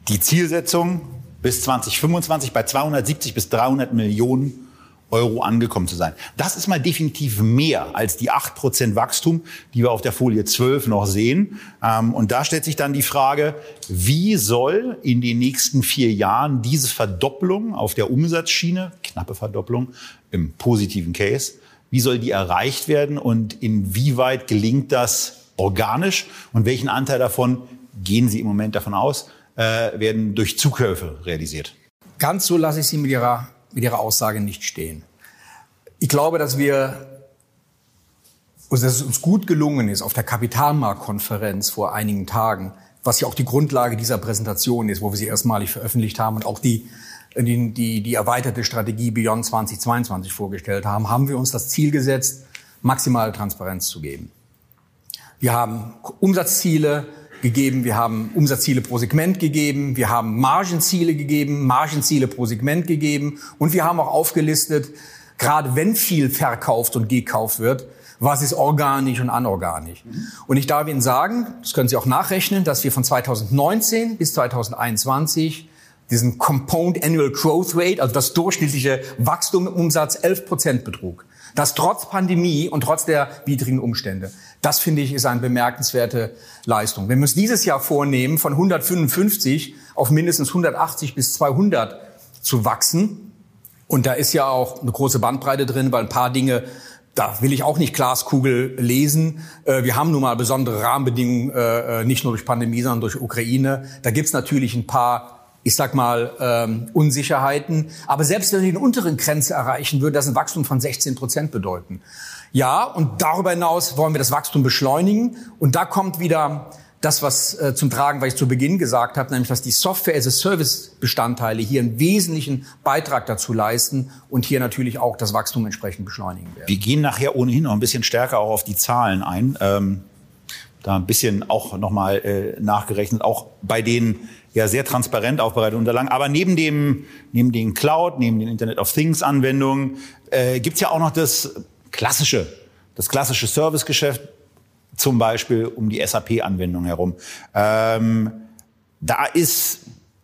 die Zielsetzung bis 2025 bei 270 bis 300 Millionen Euro angekommen zu sein. Das ist mal definitiv mehr als die 8% Wachstum, die wir auf der Folie 12 noch sehen. Ähm, und da stellt sich dann die Frage, wie soll in den nächsten vier Jahren diese Verdopplung auf der Umsatzschiene, knappe Verdopplung im positiven Case, wie soll die erreicht werden und inwieweit gelingt das organisch und welchen Anteil davon gehen Sie im Moment davon aus, äh, werden durch Zukäufe realisiert? Ganz so lasse ich Sie mit Ihrer mit Ihrer Aussage nicht stehen. Ich glaube, dass wir dass es uns gut gelungen ist auf der Kapitalmarktkonferenz vor einigen Tagen, was ja auch die Grundlage dieser Präsentation ist, wo wir sie erstmalig veröffentlicht haben und auch die, die, die, die erweiterte Strategie Beyond 2022 vorgestellt haben, haben wir uns das Ziel gesetzt, maximale Transparenz zu geben. Wir haben Umsatzziele gegeben, wir haben Umsatzziele pro Segment gegeben, wir haben Margenziele gegeben, Margenziele pro Segment gegeben und wir haben auch aufgelistet, gerade wenn viel verkauft und gekauft wird, was ist organisch und anorganisch. Und ich darf Ihnen sagen, das können Sie auch nachrechnen, dass wir von 2019 bis 2021 diesen Compound Annual Growth Rate, also das durchschnittliche Wachstum im Umsatz, 11 Prozent betrug. Das trotz Pandemie und trotz der widrigen Umstände. Das finde ich ist eine bemerkenswerte Leistung. Wenn wir uns dieses Jahr vornehmen, von 155 auf mindestens 180 bis 200 zu wachsen, und da ist ja auch eine große Bandbreite drin, weil ein paar Dinge da will ich auch nicht Glaskugel lesen. Äh, wir haben nun mal besondere Rahmenbedingungen, äh, äh, nicht nur durch Pandemie, sondern durch Ukraine. Da gibt's natürlich ein paar ich sag mal, ähm, Unsicherheiten. Aber selbst wenn wir die unteren Grenze erreichen, würde das ein Wachstum von 16 Prozent bedeuten. Ja, und darüber hinaus wollen wir das Wachstum beschleunigen. Und da kommt wieder das, was äh, zum Tragen, was ich zu Beginn gesagt habe, nämlich, dass die Software-as-a-Service-Bestandteile hier einen wesentlichen Beitrag dazu leisten und hier natürlich auch das Wachstum entsprechend beschleunigen werden. Wir gehen nachher ohnehin noch ein bisschen stärker auch auf die Zahlen ein. Ähm, da ein bisschen auch nochmal äh, nachgerechnet, auch bei den ja sehr transparent aufbereiteten Unterlagen. Aber neben dem, neben den Cloud, neben den Internet of Things Anwendungen, äh, gibt's ja auch noch das klassische, das klassische Servicegeschäft, zum Beispiel um die SAP-Anwendung herum. Ähm, da ist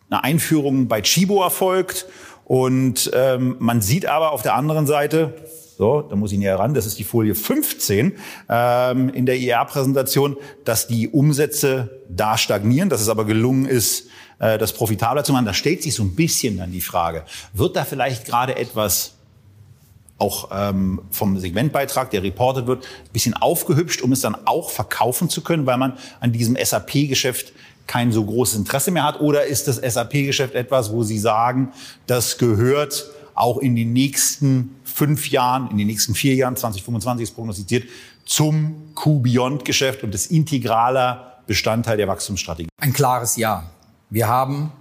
eine Einführung bei Chibo erfolgt und ähm, man sieht aber auf der anderen Seite, so, da muss ich näher ran, das ist die Folie 15 ähm, in der IR-Präsentation, dass die Umsätze da stagnieren, dass es aber gelungen ist, äh, das profitabler zu machen. Da stellt sich so ein bisschen dann die Frage, wird da vielleicht gerade etwas auch ähm, vom Segmentbeitrag, der reportet wird, ein bisschen aufgehübscht, um es dann auch verkaufen zu können, weil man an diesem SAP-Geschäft kein so großes Interesse mehr hat? Oder ist das SAP-Geschäft etwas, wo Sie sagen, das gehört auch in den nächsten fünf Jahren, in den nächsten vier Jahren, 2025 ist prognostiziert, zum Q-Beyond-Geschäft und das integraler Bestandteil der Wachstumsstrategie? Ein klares Ja. Wir haben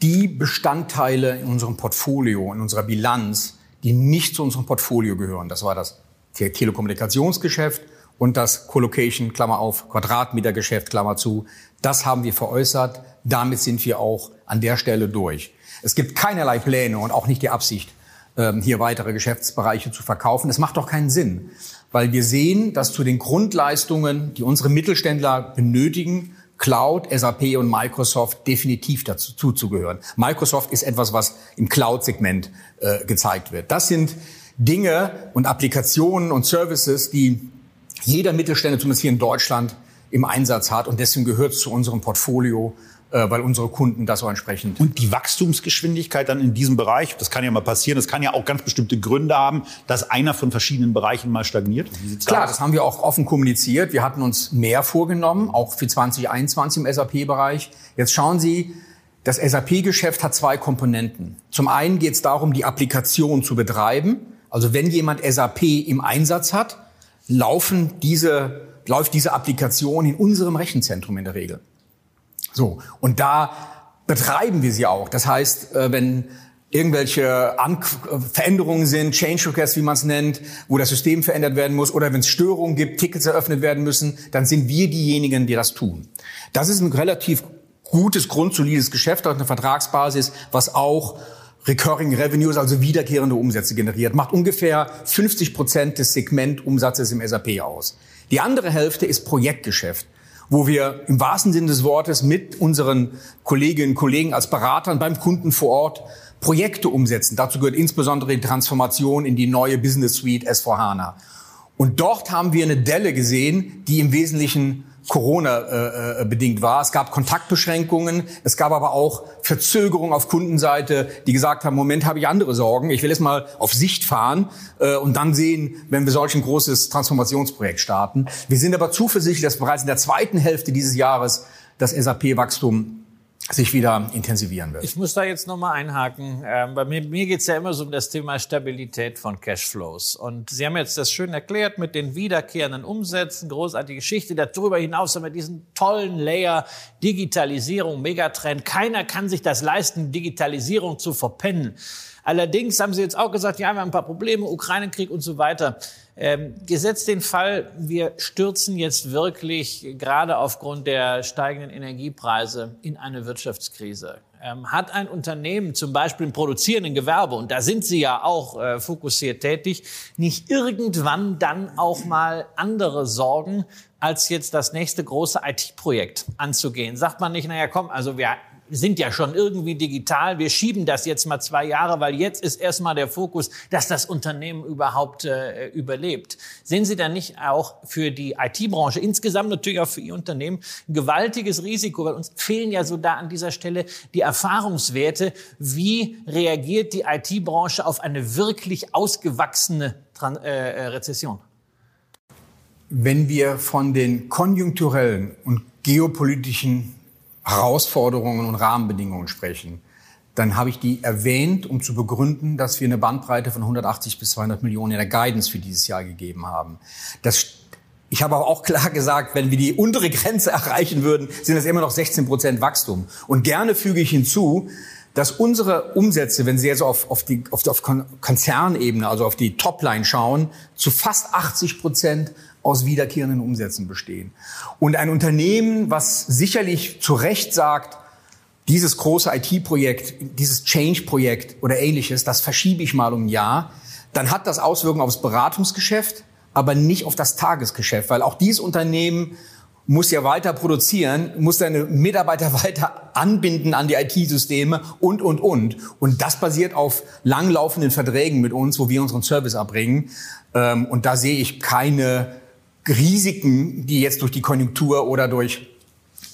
die Bestandteile in unserem Portfolio, in unserer Bilanz, die nicht zu unserem Portfolio gehören. Das war das Telekommunikationsgeschäft und das Colocation, Klammer auf, Quadratmetergeschäft, Klammer zu. Das haben wir veräußert. Damit sind wir auch an der Stelle durch. Es gibt keinerlei Pläne und auch nicht die Absicht, ähm, hier weitere Geschäftsbereiche zu verkaufen. Es macht doch keinen Sinn, weil wir sehen, dass zu den Grundleistungen, die unsere Mittelständler benötigen, Cloud, SAP und Microsoft definitiv dazu zuzugehören. Microsoft ist etwas, was im Cloud-Segment äh, gezeigt wird. Das sind Dinge und Applikationen und Services, die jeder Mittelständler, zumindest hier in Deutschland, im Einsatz hat. Und deswegen gehört es zu unserem Portfolio weil unsere Kunden das so entsprechend. Und die Wachstumsgeschwindigkeit dann in diesem Bereich, das kann ja mal passieren, das kann ja auch ganz bestimmte Gründe haben, dass einer von verschiedenen Bereichen mal stagniert. Klar, aus? das haben wir auch offen kommuniziert. Wir hatten uns mehr vorgenommen, auch für 2021 im SAP-Bereich. Jetzt schauen Sie, das SAP-Geschäft hat zwei Komponenten. Zum einen geht es darum, die Applikation zu betreiben. Also wenn jemand SAP im Einsatz hat, laufen diese, läuft diese Applikation in unserem Rechenzentrum in der Regel. So, und da betreiben wir sie auch. Das heißt, äh, wenn irgendwelche An Veränderungen sind, Change Requests, wie man es nennt, wo das System verändert werden muss, oder wenn es Störungen gibt, Tickets eröffnet werden müssen, dann sind wir diejenigen, die das tun. Das ist ein relativ gutes, grundsolides Geschäft auf einer Vertragsbasis, was auch Recurring Revenues, also wiederkehrende Umsätze generiert, macht ungefähr 50 Prozent des Segmentumsatzes im SAP aus. Die andere Hälfte ist Projektgeschäft wo wir im wahrsten Sinne des Wortes mit unseren Kolleginnen und Kollegen als Beratern beim Kunden vor Ort Projekte umsetzen. Dazu gehört insbesondere die Transformation in die neue Business Suite S4HANA. Und dort haben wir eine Delle gesehen, die im Wesentlichen Corona äh, äh, bedingt war. Es gab Kontaktbeschränkungen, es gab aber auch Verzögerungen auf Kundenseite, die gesagt haben, Moment, habe ich andere Sorgen. Ich will jetzt mal auf Sicht fahren äh, und dann sehen, wenn wir solch ein großes Transformationsprojekt starten. Wir sind aber zuversichtlich, dass bereits in der zweiten Hälfte dieses Jahres das SAP-Wachstum sich wieder intensivieren wird. Ich muss da jetzt nochmal einhaken. Ähm, bei mir, mir geht es ja immer so um das Thema Stabilität von Cashflows. Und Sie haben jetzt das schön erklärt mit den wiederkehrenden Umsätzen, großartige Geschichte. Darüber hinaus haben wir diesen tollen Layer Digitalisierung, Megatrend. Keiner kann sich das leisten, Digitalisierung zu verpennen. Allerdings haben Sie jetzt auch gesagt, ja, wir haben ein paar Probleme, Ukraine-Krieg und so weiter. Ähm, gesetzt den Fall, wir stürzen jetzt wirklich gerade aufgrund der steigenden Energiepreise in eine Wirtschaftskrise. Ähm, hat ein Unternehmen, zum Beispiel im produzierenden Gewerbe, und da sind Sie ja auch äh, fokussiert tätig, nicht irgendwann dann auch mal andere Sorgen, als jetzt das nächste große IT-Projekt anzugehen? Sagt man nicht, naja, komm, also wir sind ja schon irgendwie digital. Wir schieben das jetzt mal zwei Jahre, weil jetzt ist erstmal der Fokus, dass das Unternehmen überhaupt äh, überlebt. Sehen Sie da nicht auch für die IT-Branche, insgesamt natürlich auch für Ihr Unternehmen, ein gewaltiges Risiko, weil uns fehlen ja so da an dieser Stelle die Erfahrungswerte. Wie reagiert die IT-Branche auf eine wirklich ausgewachsene Tran äh, äh, Rezession? Wenn wir von den konjunkturellen und geopolitischen Herausforderungen und Rahmenbedingungen sprechen, dann habe ich die erwähnt, um zu begründen, dass wir eine Bandbreite von 180 bis 200 Millionen in der Guidance für dieses Jahr gegeben haben. Das ich habe aber auch klar gesagt, wenn wir die untere Grenze erreichen würden, sind das immer noch 16 Prozent Wachstum. Und gerne füge ich hinzu, dass unsere Umsätze, wenn Sie jetzt auf, auf die auf, auf Konzernebene, also auf die Topline schauen, zu fast 80 Prozent aus wiederkehrenden Umsätzen bestehen. Und ein Unternehmen, was sicherlich zu Recht sagt, dieses große IT-Projekt, dieses Change-Projekt oder ähnliches, das verschiebe ich mal um ein Jahr, dann hat das Auswirkungen aufs Beratungsgeschäft, aber nicht auf das Tagesgeschäft, weil auch dieses Unternehmen muss ja weiter produzieren, muss seine Mitarbeiter weiter anbinden an die IT-Systeme und, und, und. Und das basiert auf langlaufenden Verträgen mit uns, wo wir unseren Service erbringen. Ähm, und da sehe ich keine Risiken, die jetzt durch die Konjunktur oder durch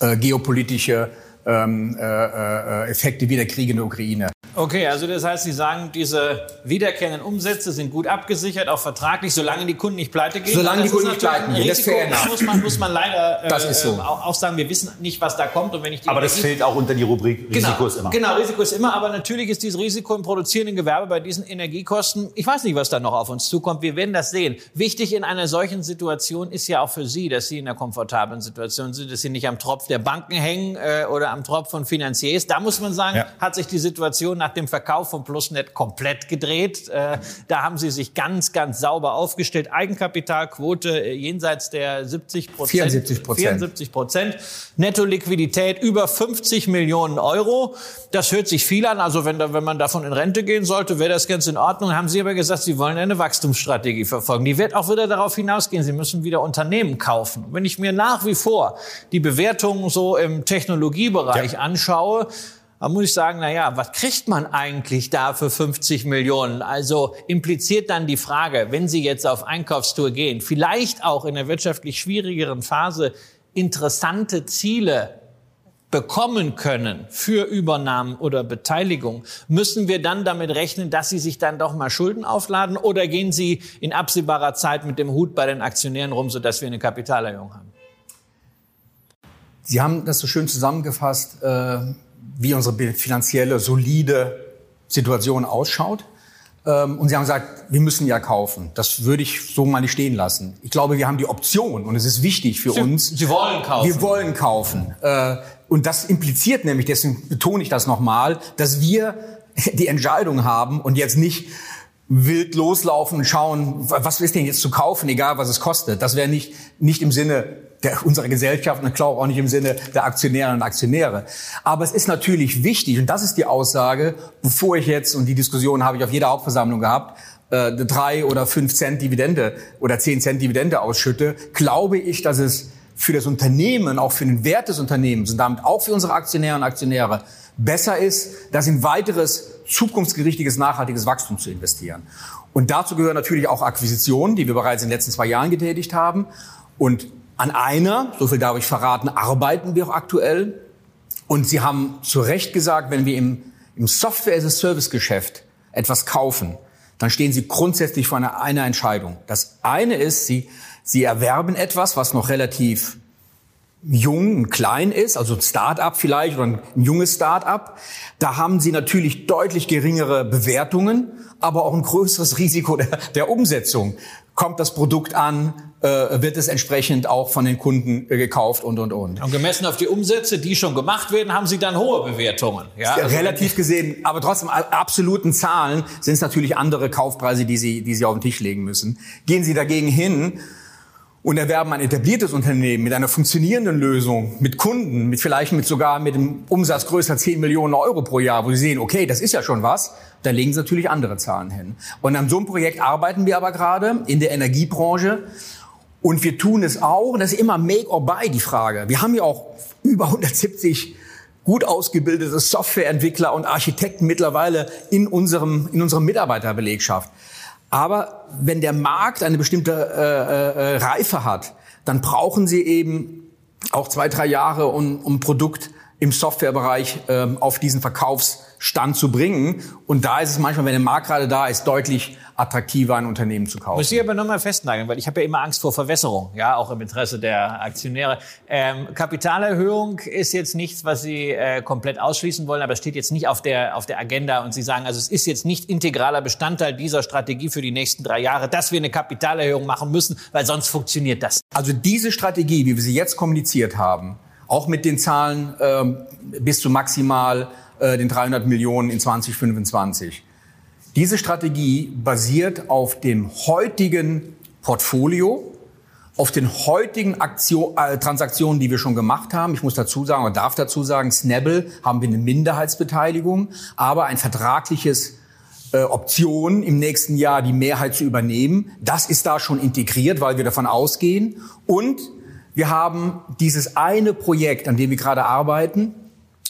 äh, geopolitische ähm, äh, äh, Effekte wie der Krieg in der Ukraine Okay, also das heißt, Sie sagen, diese wiederkehrenden Umsätze sind gut abgesichert, auch vertraglich, solange die Kunden nicht pleite gehen. Solange die Kunden nicht pleite gehen, das ist muss man, muss man leider äh, das ist so. auch, auch, sagen, wir wissen nicht, was da kommt. Und wenn ich die aber das fällt auch unter die Rubrik genau, Risiko ist immer. Genau, Risiko ist immer, aber natürlich ist dieses Risiko im produzierenden Gewerbe bei diesen Energiekosten, ich weiß nicht, was da noch auf uns zukommt, wir werden das sehen. Wichtig in einer solchen Situation ist ja auch für Sie, dass Sie in einer komfortablen Situation sind, dass Sie nicht am Tropf der Banken hängen äh, oder am Tropf von Finanziers. Da muss man sagen, ja. hat sich die Situation nach dem Verkauf von Plusnet komplett gedreht. Äh, da haben sie sich ganz, ganz sauber aufgestellt. Eigenkapitalquote äh, jenseits der 70 Prozent. 74 Prozent. 74 Prozent. Netto-Liquidität über 50 Millionen Euro. Das hört sich viel an. Also wenn, da, wenn man davon in Rente gehen sollte, wäre das ganz in Ordnung. Haben Sie aber gesagt, Sie wollen eine Wachstumsstrategie verfolgen. Die wird auch wieder darauf hinausgehen. Sie müssen wieder Unternehmen kaufen. Wenn ich mir nach wie vor die Bewertungen so im Technologiebereich ja. anschaue, da muss ich sagen, na ja, was kriegt man eigentlich da für 50 Millionen? Also impliziert dann die Frage, wenn Sie jetzt auf Einkaufstour gehen, vielleicht auch in der wirtschaftlich schwierigeren Phase interessante Ziele bekommen können für Übernahmen oder Beteiligung, müssen wir dann damit rechnen, dass Sie sich dann doch mal Schulden aufladen oder gehen Sie in absehbarer Zeit mit dem Hut bei den Aktionären rum, sodass wir eine Kapitalerhöhung haben? Sie haben das so schön zusammengefasst. Äh wie unsere finanzielle, solide Situation ausschaut. Ähm, und Sie haben gesagt, wir müssen ja kaufen. Das würde ich so mal nicht stehen lassen. Ich glaube, wir haben die Option und es ist wichtig für Sie, uns. Sie wollen kaufen. Wir wollen kaufen. Äh, und das impliziert nämlich, deswegen betone ich das nochmal, dass wir die Entscheidung haben und jetzt nicht wild loslaufen und schauen, was ist denn jetzt zu kaufen, egal was es kostet. Das wäre nicht, nicht im Sinne der, unserer Gesellschaft und ich glaube auch nicht im Sinne der Aktionärinnen und Aktionäre. Aber es ist natürlich wichtig, und das ist die Aussage, bevor ich jetzt, und die Diskussion habe ich auf jeder Hauptversammlung gehabt, äh, drei oder fünf Cent Dividende oder zehn Cent Dividende ausschütte, glaube ich, dass es für das Unternehmen, auch für den Wert des Unternehmens und damit auch für unsere Aktionäre und Aktionäre besser ist, das in weiteres zukunftsgerichtiges, nachhaltiges Wachstum zu investieren. Und dazu gehören natürlich auch Akquisitionen, die wir bereits in den letzten zwei Jahren getätigt haben. Und an einer, so viel darf ich verraten, arbeiten wir auch aktuell. Und Sie haben zu Recht gesagt, wenn wir im, im Software-as-a-Service-Geschäft etwas kaufen, dann stehen Sie grundsätzlich vor einer, einer Entscheidung. Das eine ist, Sie, Sie erwerben etwas, was noch relativ jung und klein ist, also ein Start-up vielleicht oder ein junges Start-up. Da haben Sie natürlich deutlich geringere Bewertungen, aber auch ein größeres Risiko der, der Umsetzung. kommt das Produkt an, äh, wird es entsprechend auch von den Kunden äh, gekauft und, und, und. Und gemessen auf die Umsätze, die schon gemacht werden, haben Sie dann hohe Bewertungen. Ja, also relativ gesehen, aber trotzdem absoluten Zahlen sind es natürlich andere Kaufpreise, die Sie, die Sie auf den Tisch legen müssen. Gehen Sie dagegen hin und erwerben ein etabliertes Unternehmen mit einer funktionierenden Lösung, mit Kunden, mit vielleicht mit sogar mit einem Umsatz größer 10 Millionen Euro pro Jahr, wo Sie sehen, okay, das ist ja schon was, da legen Sie natürlich andere Zahlen hin. Und an so einem Projekt arbeiten wir aber gerade in der Energiebranche. Und wir tun es auch, das ist immer make or buy die Frage. Wir haben ja auch über 170 gut ausgebildete Softwareentwickler und Architekten mittlerweile in unserem, in unserer Mitarbeiterbelegschaft. Aber wenn der Markt eine bestimmte äh, äh, Reife hat, dann brauchen Sie eben auch zwei, drei Jahre, um, um Produkt im Softwarebereich ähm, auf diesen Verkaufsstand zu bringen. Und da ist es manchmal, wenn der Markt gerade da ist, deutlich attraktiver, ein Unternehmen zu kaufen. Muss ich aber nochmal festnageln, weil ich habe ja immer Angst vor Verwässerung, ja, auch im Interesse der Aktionäre. Ähm, Kapitalerhöhung ist jetzt nichts, was Sie äh, komplett ausschließen wollen, aber es steht jetzt nicht auf der, auf der Agenda und Sie sagen, also es ist jetzt nicht integraler Bestandteil dieser Strategie für die nächsten drei Jahre, dass wir eine Kapitalerhöhung machen müssen, weil sonst funktioniert das. Also diese Strategie, wie wir sie jetzt kommuniziert haben, auch mit den Zahlen äh, bis zu maximal äh, den 300 Millionen in 2025. Diese Strategie basiert auf dem heutigen Portfolio, auf den heutigen Aktion, äh, Transaktionen, die wir schon gemacht haben. Ich muss dazu sagen oder darf dazu sagen, Snabble haben wir eine Minderheitsbeteiligung, aber ein vertragliches äh, Option im nächsten Jahr die Mehrheit zu übernehmen. Das ist da schon integriert, weil wir davon ausgehen. Und wir haben dieses eine Projekt, an dem wir gerade arbeiten,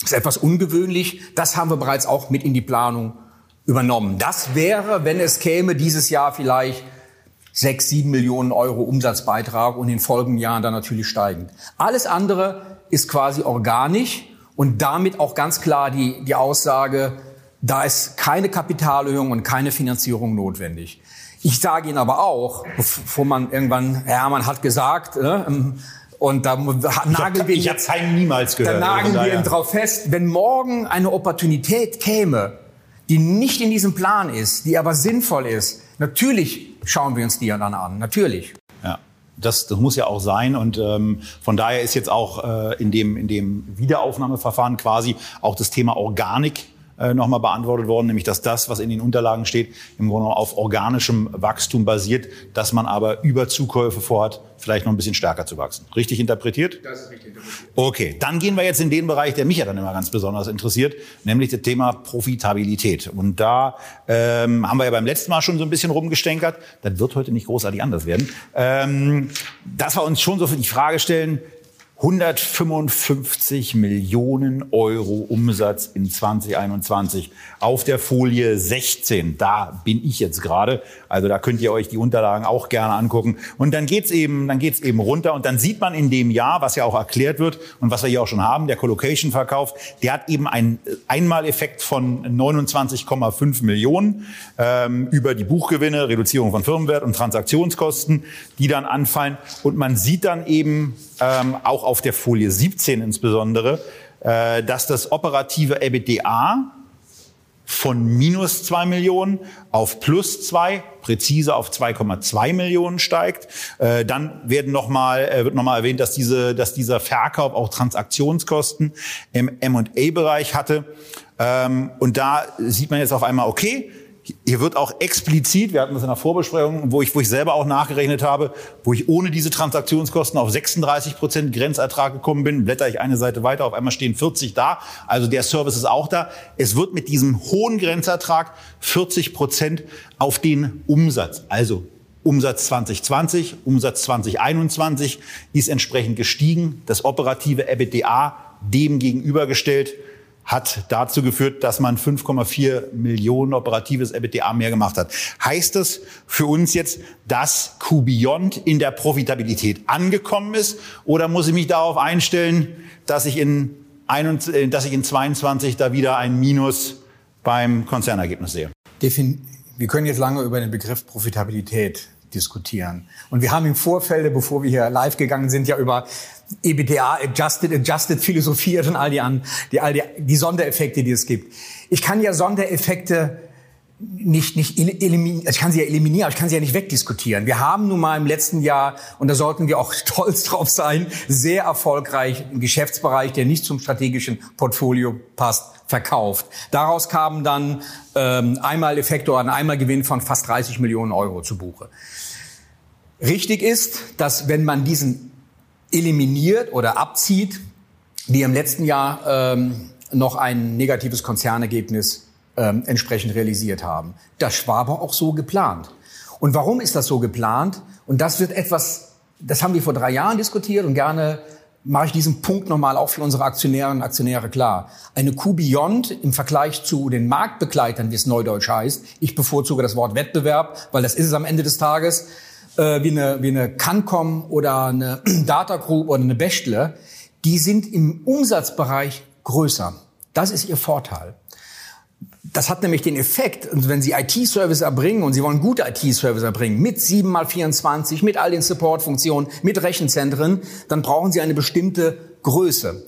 ist etwas ungewöhnlich. Das haben wir bereits auch mit in die Planung übernommen. Das wäre, wenn es käme, dieses Jahr vielleicht sechs, sieben Millionen Euro Umsatzbeitrag und in den folgenden Jahren dann natürlich steigend. Alles andere ist quasi organisch und damit auch ganz klar die, die Aussage, da ist keine Kapitalerhöhung und keine Finanzierung notwendig. Ich sage Ihnen aber auch, bevor man irgendwann, ja, man hat gesagt, ähm, und da nageln wir ich jetzt niemals gehört. Da nageln wir ihn drauf fest, wenn morgen eine Opportunität käme, die nicht in diesem Plan ist, die aber sinnvoll ist, natürlich schauen wir uns die dann an. Natürlich. Ja. Das, das muss ja auch sein und ähm, von daher ist jetzt auch äh, in, dem, in dem Wiederaufnahmeverfahren quasi auch das Thema Organik nochmal beantwortet worden, nämlich dass das, was in den Unterlagen steht, im Grunde auf organischem Wachstum basiert, dass man aber über Zukäufe vorhat, vielleicht noch ein bisschen stärker zu wachsen. Richtig interpretiert? Das ist richtig interpretiert. Okay, dann gehen wir jetzt in den Bereich, der mich ja dann immer ganz besonders interessiert, nämlich das Thema Profitabilität. Und da ähm, haben wir ja beim letzten Mal schon so ein bisschen rumgestänkert. Das wird heute nicht großartig anders werden. Ähm, dass wir uns schon so für die Frage stellen, 155 Millionen Euro Umsatz in 2021 auf der Folie 16. Da bin ich jetzt gerade. Also da könnt ihr euch die Unterlagen auch gerne angucken. Und dann geht's eben, dann geht's eben runter und dann sieht man in dem Jahr, was ja auch erklärt wird und was wir hier auch schon haben, der Colocation-Verkauf, der hat eben einen Einmaleffekt von 29,5 Millionen ähm, über die Buchgewinne, Reduzierung von Firmenwert und Transaktionskosten, die dann anfallen. Und man sieht dann eben ähm, auch auf der Folie 17 insbesondere, äh, dass das operative EBITDA von minus zwei Millionen auf plus zwei, präzise auf 2,2 Millionen steigt. Äh, dann werden noch mal, äh, wird nochmal erwähnt, dass, diese, dass dieser Verkauf auch Transaktionskosten im M&A-Bereich hatte. Ähm, und da sieht man jetzt auf einmal, okay, hier wird auch explizit, wir hatten das in der Vorbesprechung, wo ich, wo ich selber auch nachgerechnet habe, wo ich ohne diese Transaktionskosten auf 36 Prozent Grenzertrag gekommen bin, blätter ich eine Seite weiter, auf einmal stehen 40 da. Also der Service ist auch da. Es wird mit diesem hohen Grenzertrag 40 Prozent auf den Umsatz, also Umsatz 2020, Umsatz 2021 ist entsprechend gestiegen. Das operative EBITDA dem gegenübergestellt hat dazu geführt, dass man 5,4 Millionen operatives EBITDA mehr gemacht hat. Heißt das für uns jetzt, dass QBeyond in der Profitabilität angekommen ist? Oder muss ich mich darauf einstellen, dass ich in, 21, äh, dass ich in 22 da wieder ein Minus beim Konzernergebnis sehe? Wir können jetzt lange über den Begriff Profitabilität diskutieren. Und wir haben im Vorfeld, bevor wir hier live gegangen sind, ja über EBTA, Adjusted, Adjusted philosophiert und all die, an, die, all die, die Sondereffekte, die es gibt. Ich kann ja Sondereffekte nicht, nicht eliminieren, ich kann sie ja eliminieren, ich kann sie ja nicht wegdiskutieren. Wir haben nun mal im letzten Jahr, und da sollten wir auch stolz drauf sein, sehr erfolgreich einen Geschäftsbereich, der nicht zum strategischen Portfolio passt, verkauft. Daraus kamen dann ähm, einmal Effekte oder ein einmal Gewinn von fast 30 Millionen Euro zu Buche. Richtig ist, dass wenn man diesen eliminiert oder abzieht, wir im letzten Jahr ähm, noch ein negatives Konzernergebnis ähm, entsprechend realisiert haben. Das war aber auch so geplant. Und warum ist das so geplant? Und das wird etwas, das haben wir vor drei Jahren diskutiert und gerne mache ich diesen Punkt nochmal auch für unsere Aktionärinnen und Aktionäre klar. Eine Q-Beyond im Vergleich zu den Marktbegleitern, wie es neudeutsch heißt, ich bevorzuge das Wort Wettbewerb, weil das ist es am Ende des Tages, äh, wie eine, wie eine Cancom oder eine Data Group oder eine Bechtle, die sind im Umsatzbereich größer. Das ist ihr Vorteil. Das hat nämlich den Effekt, wenn Sie IT-Service erbringen und Sie wollen gute IT-Service erbringen, mit 7 mal 24 mit all den Support-Funktionen, mit Rechenzentren, dann brauchen Sie eine bestimmte Größe.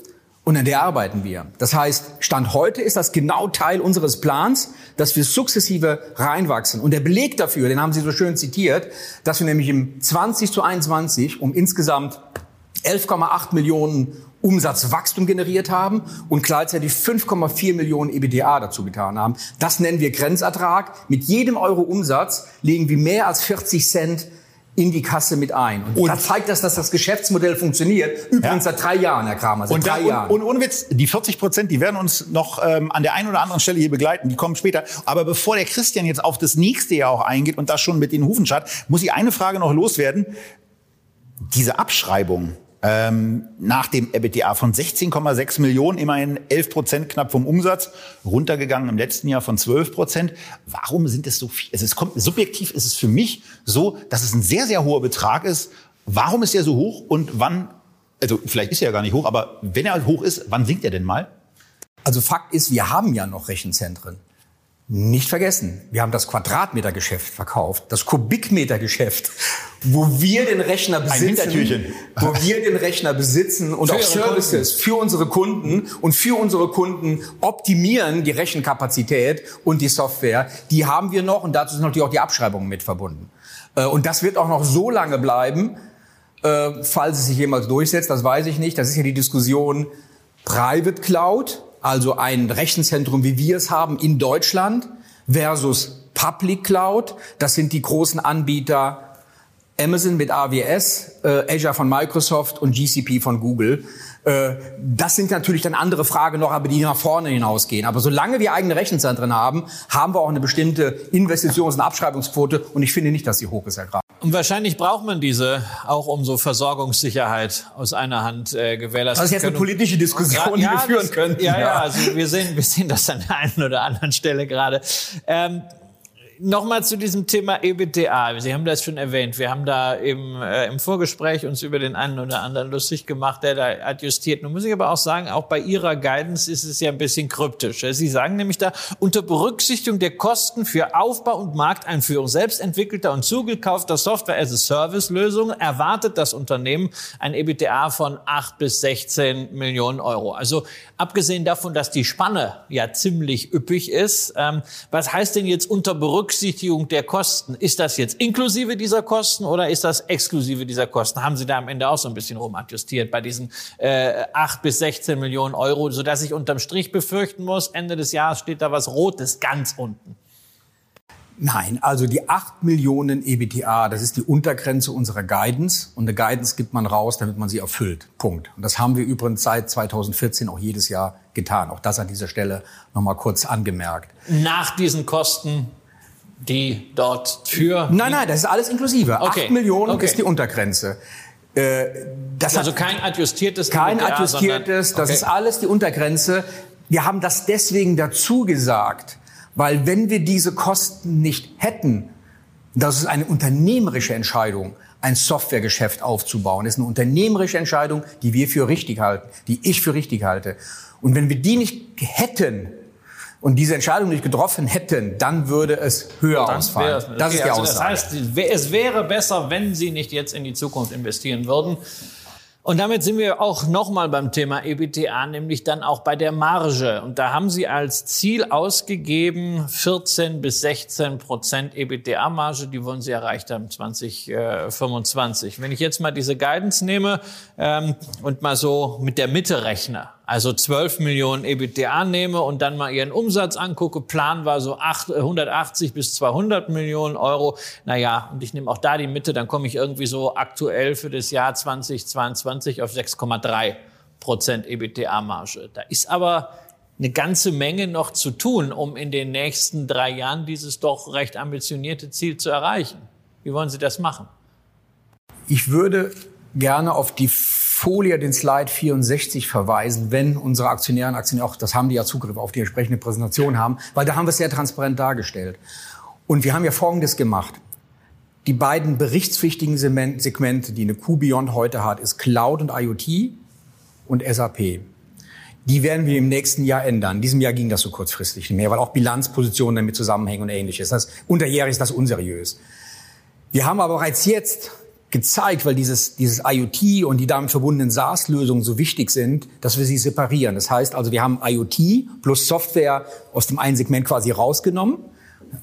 Und an der arbeiten wir. Das heißt, Stand heute ist das genau Teil unseres Plans, dass wir sukzessive reinwachsen. Und der Beleg dafür, den haben Sie so schön zitiert, dass wir nämlich im 20 zu 21 um insgesamt 11,8 Millionen Umsatzwachstum generiert haben und gleichzeitig 5,4 Millionen EBITDA dazu getan haben. Das nennen wir Grenzertrag. Mit jedem Euro Umsatz legen wir mehr als 40 Cent in die Kasse mit ein. Und, und da zeigt das, dass das Geschäftsmodell funktioniert. Übrigens ja. seit drei Jahren, Herr Kramer, seit und drei da, Jahren. Und, und ohne Witz, die 40 Prozent, die werden uns noch ähm, an der einen oder anderen Stelle hier begleiten. Die kommen später. Aber bevor der Christian jetzt auf das nächste Jahr auch eingeht und das schon mit den Hufen schaut, muss ich eine Frage noch loswerden. Diese Abschreibung, ähm, nach dem EBITDA von 16,6 Millionen, immerhin 11 Prozent knapp vom Umsatz, runtergegangen im letzten Jahr von 12 Prozent. Warum sind es so viel? Also es kommt, subjektiv ist es für mich so, dass es ein sehr, sehr hoher Betrag ist. Warum ist er so hoch und wann, also vielleicht ist er ja gar nicht hoch, aber wenn er hoch ist, wann sinkt er denn mal? Also Fakt ist, wir haben ja noch Rechenzentren. Nicht vergessen, wir haben das Quadratmetergeschäft verkauft, das Kubikmetergeschäft, wo wir den Rechner besitzen, wo wir den Rechner besitzen und für auch Services Kunden. für unsere Kunden und für unsere Kunden optimieren die Rechenkapazität und die Software. Die haben wir noch und dazu sind natürlich auch die Abschreibungen mit verbunden. Äh, und das wird auch noch so lange bleiben, äh, falls es sich jemals durchsetzt. Das weiß ich nicht. Das ist ja die Diskussion Private Cloud also ein Rechenzentrum, wie wir es haben in Deutschland, versus Public Cloud. Das sind die großen Anbieter Amazon mit AWS, äh, Azure von Microsoft und GCP von Google. Äh, das sind natürlich dann andere Fragen noch, aber die nach vorne hinausgehen. Aber solange wir eigene Rechenzentren haben, haben wir auch eine bestimmte Investitions- und Abschreibungsquote. Und ich finde nicht, dass sie hoch ist, Herr Graf. Und wahrscheinlich braucht man diese auch um so Versorgungssicherheit aus einer Hand äh, gewährleisten Das ist jetzt eine politische Diskussion, ja, die wir führen können. Ja, ja, also wir sehen, wir sehen das an der einen oder anderen Stelle gerade. Ähm, Nochmal zu diesem Thema EBITDA. Sie haben das schon erwähnt. Wir haben da eben äh, im Vorgespräch uns über den einen oder anderen lustig gemacht, der da adjustiert. Nun muss ich aber auch sagen, auch bei Ihrer Guidance ist es ja ein bisschen kryptisch. Sie sagen nämlich da, unter Berücksichtigung der Kosten für Aufbau und Markteinführung selbstentwickelter und zugekaufter Software-as-a-Service-Lösungen erwartet das Unternehmen ein EBITDA von 8 bis 16 Millionen Euro. Also abgesehen davon, dass die Spanne ja ziemlich üppig ist, ähm, was heißt denn jetzt unter Berücksichtigung Berücksichtigung der Kosten. Ist das jetzt inklusive dieser Kosten oder ist das exklusive dieser Kosten? Haben Sie da am Ende auch so ein bisschen rumadjustiert bei diesen äh, 8 bis 16 Millionen Euro, sodass ich unterm Strich befürchten muss, Ende des Jahres steht da was Rotes ganz unten? Nein, also die 8 Millionen EBTA, das ist die Untergrenze unserer Guidance. Und eine Guidance gibt man raus, damit man sie erfüllt. Punkt. Und das haben wir übrigens seit 2014 auch jedes Jahr getan. Auch das an dieser Stelle nochmal kurz angemerkt. Nach diesen Kosten die dort für... Nein, nein, das ist alles inklusive. Okay. 8 Millionen okay. ist die Untergrenze. Äh, das also kein adjustiertes Kein MBA, adjustiertes, sondern, okay. das ist alles die Untergrenze. Wir haben das deswegen dazu gesagt, weil wenn wir diese Kosten nicht hätten, das ist eine unternehmerische Entscheidung, ein Softwaregeschäft aufzubauen. Das ist eine unternehmerische Entscheidung, die wir für richtig halten, die ich für richtig halte. Und wenn wir die nicht hätten, und diese Entscheidung nicht getroffen hätten, dann würde es höher ausfallen. Okay, das ist die also Aussage. Das heißt, es wäre besser, wenn Sie nicht jetzt in die Zukunft investieren würden. Und damit sind wir auch nochmal beim Thema EBITDA, nämlich dann auch bei der Marge. Und da haben Sie als Ziel ausgegeben 14 bis 16 Prozent EBITDA-Marge. Die wollen Sie erreicht haben 2025. Wenn ich jetzt mal diese Guidance nehme ähm, und mal so mit der Mitte rechne, also 12 Millionen EBITDA nehme und dann mal ihren Umsatz angucke, Plan war so 8, 180 bis 200 Millionen Euro. Naja, und ich nehme auch da die Mitte, dann komme ich irgendwie so aktuell für das Jahr 2022 auf 6,3 Prozent EBITDA-Marge. Da ist aber eine ganze Menge noch zu tun, um in den nächsten drei Jahren dieses doch recht ambitionierte Ziel zu erreichen. Wie wollen Sie das machen? Ich würde gerne auf die Folie, den Slide 64 verweisen, wenn unsere Aktionäre und Aktionäre, auch das haben die ja Zugriff auf die entsprechende Präsentation haben, weil da haben wir es sehr transparent dargestellt. Und wir haben ja Folgendes gemacht. Die beiden berichtspflichtigen Segmente, die eine QBeyond heute hat, ist Cloud und IoT und SAP. Die werden wir im nächsten Jahr ändern. In diesem Jahr ging das so kurzfristig nicht mehr, weil auch Bilanzpositionen damit zusammenhängen und ähnliches. Das unterjährig ist das unseriös. Wir haben aber bereits jetzt gezeigt, weil dieses, dieses IoT und die damit verbundenen SaaS-Lösungen so wichtig sind, dass wir sie separieren. Das heißt also, wir haben IoT plus Software aus dem einen Segment quasi rausgenommen,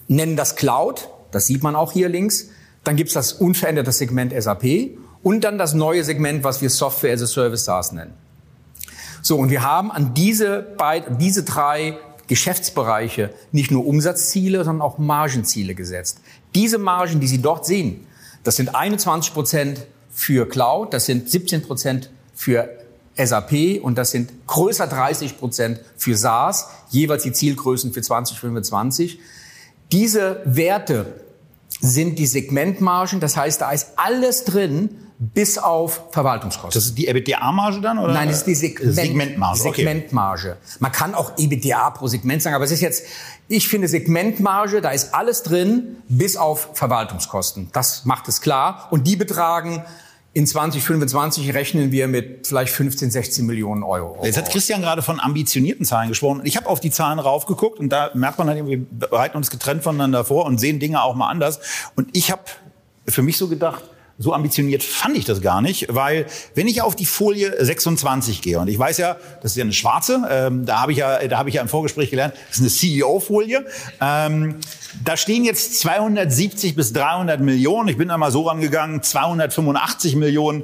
nennen das Cloud, das sieht man auch hier links. Dann gibt's das unveränderte Segment SAP und dann das neue Segment, was wir Software as a Service SaaS nennen. So, und wir haben an diese, beid, diese drei Geschäftsbereiche nicht nur Umsatzziele, sondern auch Margenziele gesetzt. Diese Margen, die Sie dort sehen, das sind 21 Prozent für Cloud, das sind 17 Prozent für SAP und das sind größer 30 Prozent für SaaS, jeweils die Zielgrößen für 2025. Diese Werte sind die Segmentmargen, das heißt, da ist alles drin, bis auf Verwaltungskosten. Das ist die EBITDA-Marge dann? Oder? Nein, das ist die Segment, Segmentmarge. Segmentmarge. Man kann auch EBITDA pro Segment sagen, aber es ist jetzt, ich finde Segmentmarge, da ist alles drin, bis auf Verwaltungskosten. Das macht es klar. Und die betragen in 2025 rechnen wir mit vielleicht 15, 16 Millionen Euro. Jetzt hat Christian gerade von ambitionierten Zahlen gesprochen. Ich habe auf die Zahlen raufgeguckt und da merkt man dann, wir bereiten uns getrennt voneinander vor und sehen Dinge auch mal anders. Und ich habe für mich so gedacht, so ambitioniert fand ich das gar nicht, weil wenn ich auf die Folie 26 gehe und ich weiß ja, das ist ja eine schwarze, ähm, da habe ich ja, da habe ich ja im Vorgespräch gelernt, das ist eine CEO-Folie. Ähm, da stehen jetzt 270 bis 300 Millionen. Ich bin da mal so rangegangen, 285 Millionen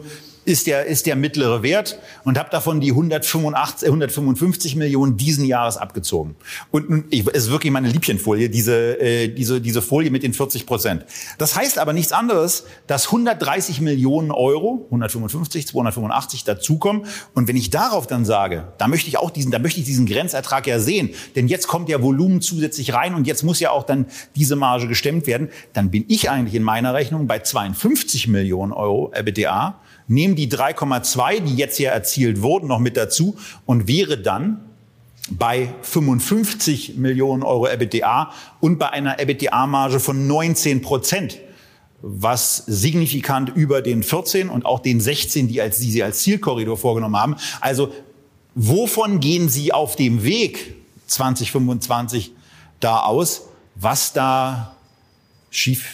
ist der, ist der mittlere Wert und habe davon die 185, 155 Millionen diesen Jahres abgezogen. Und ich, es ist wirklich meine Liebchenfolie, diese, äh, diese, diese Folie mit den 40 Prozent. Das heißt aber nichts anderes, dass 130 Millionen Euro, 155, 285 dazukommen. Und wenn ich darauf dann sage, da möchte ich auch diesen, da möchte ich diesen Grenzertrag ja sehen, denn jetzt kommt ja Volumen zusätzlich rein und jetzt muss ja auch dann diese Marge gestemmt werden, dann bin ich eigentlich in meiner Rechnung bei 52 Millionen Euro EBITDA nehme die 3,2, die jetzt hier erzielt wurden, noch mit dazu und wäre dann bei 55 Millionen Euro EBITDA und bei einer EBITDA-Marge von 19 Prozent, was signifikant über den 14 und auch den 16, die, als, die Sie als Zielkorridor vorgenommen haben. Also wovon gehen Sie auf dem Weg 2025 da aus, was da schief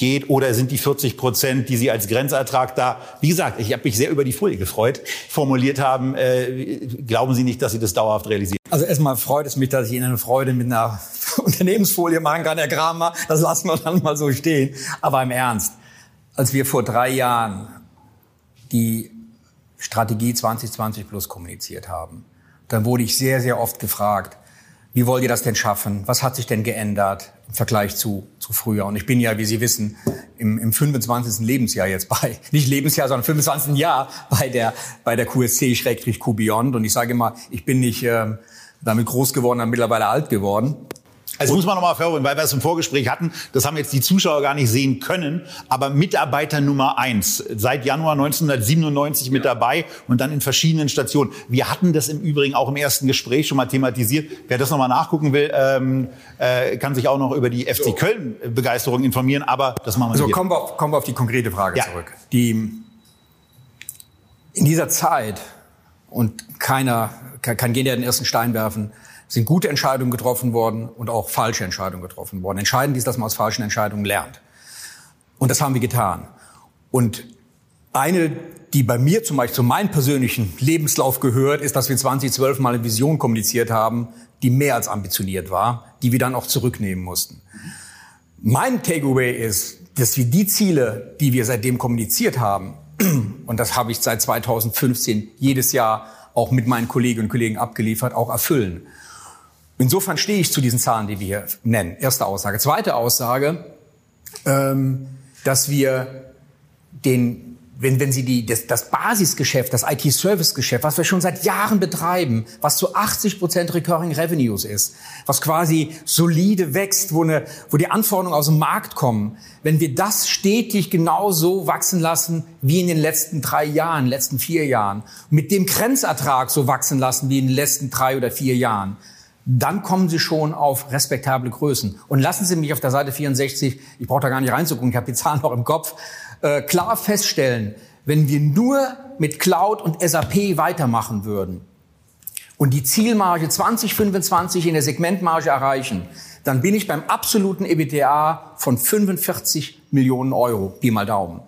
geht oder sind die 40 Prozent, die Sie als Grenzertrag da, wie gesagt, ich habe mich sehr über die Folie gefreut, formuliert haben. Äh, glauben Sie nicht, dass Sie das dauerhaft realisieren? Also erstmal freut es mich, dass ich Ihnen eine Freude mit einer Unternehmensfolie machen kann, Herr Kramer. Das lassen wir dann mal so stehen. Aber im Ernst, als wir vor drei Jahren die Strategie 2020 Plus kommuniziert haben, dann wurde ich sehr, sehr oft gefragt, wie wollt ihr das denn schaffen? Was hat sich denn geändert im Vergleich zu, zu früher? Und ich bin ja, wie Sie wissen, im, im 25. Lebensjahr jetzt bei, nicht Lebensjahr, sondern 25. Jahr bei der, bei der QSC-Q Beyond. Und ich sage immer, ich bin nicht äh, damit groß geworden, dann mittlerweile alt geworden. Also muss man nochmal hervorheben, weil wir es im Vorgespräch hatten, das haben jetzt die Zuschauer gar nicht sehen können, aber Mitarbeiter Nummer eins, seit Januar 1997 mit dabei und dann in verschiedenen Stationen. Wir hatten das im Übrigen auch im ersten Gespräch schon mal thematisiert. Wer das nochmal nachgucken will, ähm, äh, kann sich auch noch über die FC Köln-Begeisterung informieren, aber das machen wir So, kommen wir, auf, kommen wir auf die konkrete Frage ja. zurück. Die, in dieser Zeit, und keiner kann, kann jeder den ersten Stein werfen, sind gute Entscheidungen getroffen worden und auch falsche Entscheidungen getroffen worden. Entscheidend ist, dass man aus falschen Entscheidungen lernt. Und das haben wir getan. Und Eine, die bei mir zum Beispiel zu meinem persönlichen Lebenslauf gehört, ist, dass wir 2012 mal eine Vision kommuniziert haben, die mehr als ambitioniert war, die wir dann auch zurücknehmen mussten. Mein Takeaway ist, dass wir die Ziele, die wir seitdem kommuniziert haben, und das habe ich seit 2015 jedes Jahr auch mit meinen Kolleginnen und Kollegen abgeliefert, auch erfüllen. Insofern stehe ich zu diesen Zahlen, die wir hier nennen. Erste Aussage. Zweite Aussage, ähm, dass wir den wenn, wenn Sie die, das, das Basisgeschäft, das IT-Service-Geschäft, was wir schon seit Jahren betreiben, was zu 80 Prozent Recurring Revenues ist, was quasi solide wächst, wo, eine, wo die Anforderungen aus dem Markt kommen, wenn wir das stetig genauso wachsen lassen wie in den letzten drei Jahren, letzten vier Jahren, mit dem Grenzertrag so wachsen lassen wie in den letzten drei oder vier Jahren, dann kommen Sie schon auf respektable Größen. Und lassen Sie mich auf der Seite 64, ich brauche da gar nicht reinzugucken, ich habe die Zahlen noch im Kopf, äh, klar feststellen, wenn wir nur mit Cloud und SAP weitermachen würden und die Zielmarge 2025 in der Segmentmarge erreichen, dann bin ich beim absoluten EBITDA von 45 Millionen Euro, Pi mal Daumen.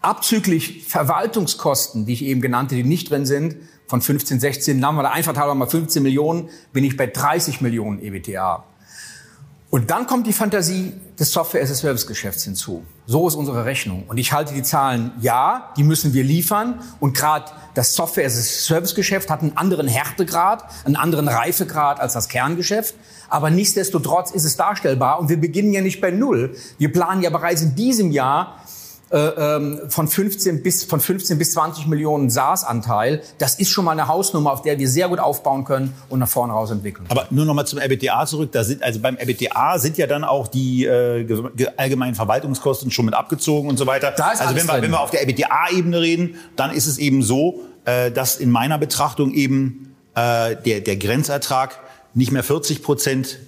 Abzüglich Verwaltungskosten, die ich eben genannte, die nicht drin sind, von 15, 16, dann haben wir da einfach mal 15 Millionen, bin ich bei 30 Millionen EBITDA. Und dann kommt die Fantasie des Software-as-a-Service-Geschäfts hinzu. So ist unsere Rechnung. Und ich halte die Zahlen, ja, die müssen wir liefern. Und gerade das Software-as-a-Service-Geschäft hat einen anderen Härtegrad, einen anderen Reifegrad als das Kerngeschäft. Aber nichtsdestotrotz ist es darstellbar. Und wir beginnen ja nicht bei Null. Wir planen ja bereits in diesem Jahr von 15 bis von 15 bis 20 Millionen SaaS-Anteil. Das ist schon mal eine Hausnummer, auf der wir sehr gut aufbauen können und nach vorne raus entwickeln. Aber nur noch mal zum RBTA zurück. Da sind also beim RBTA sind ja dann auch die äh, allgemeinen Verwaltungskosten schon mit abgezogen und so weiter. Da ist also wenn wir, wenn wir auf der RBTA-Ebene reden, dann ist es eben so, äh, dass in meiner Betrachtung eben äh, der der Grenzertrag nicht mehr 40 Prozent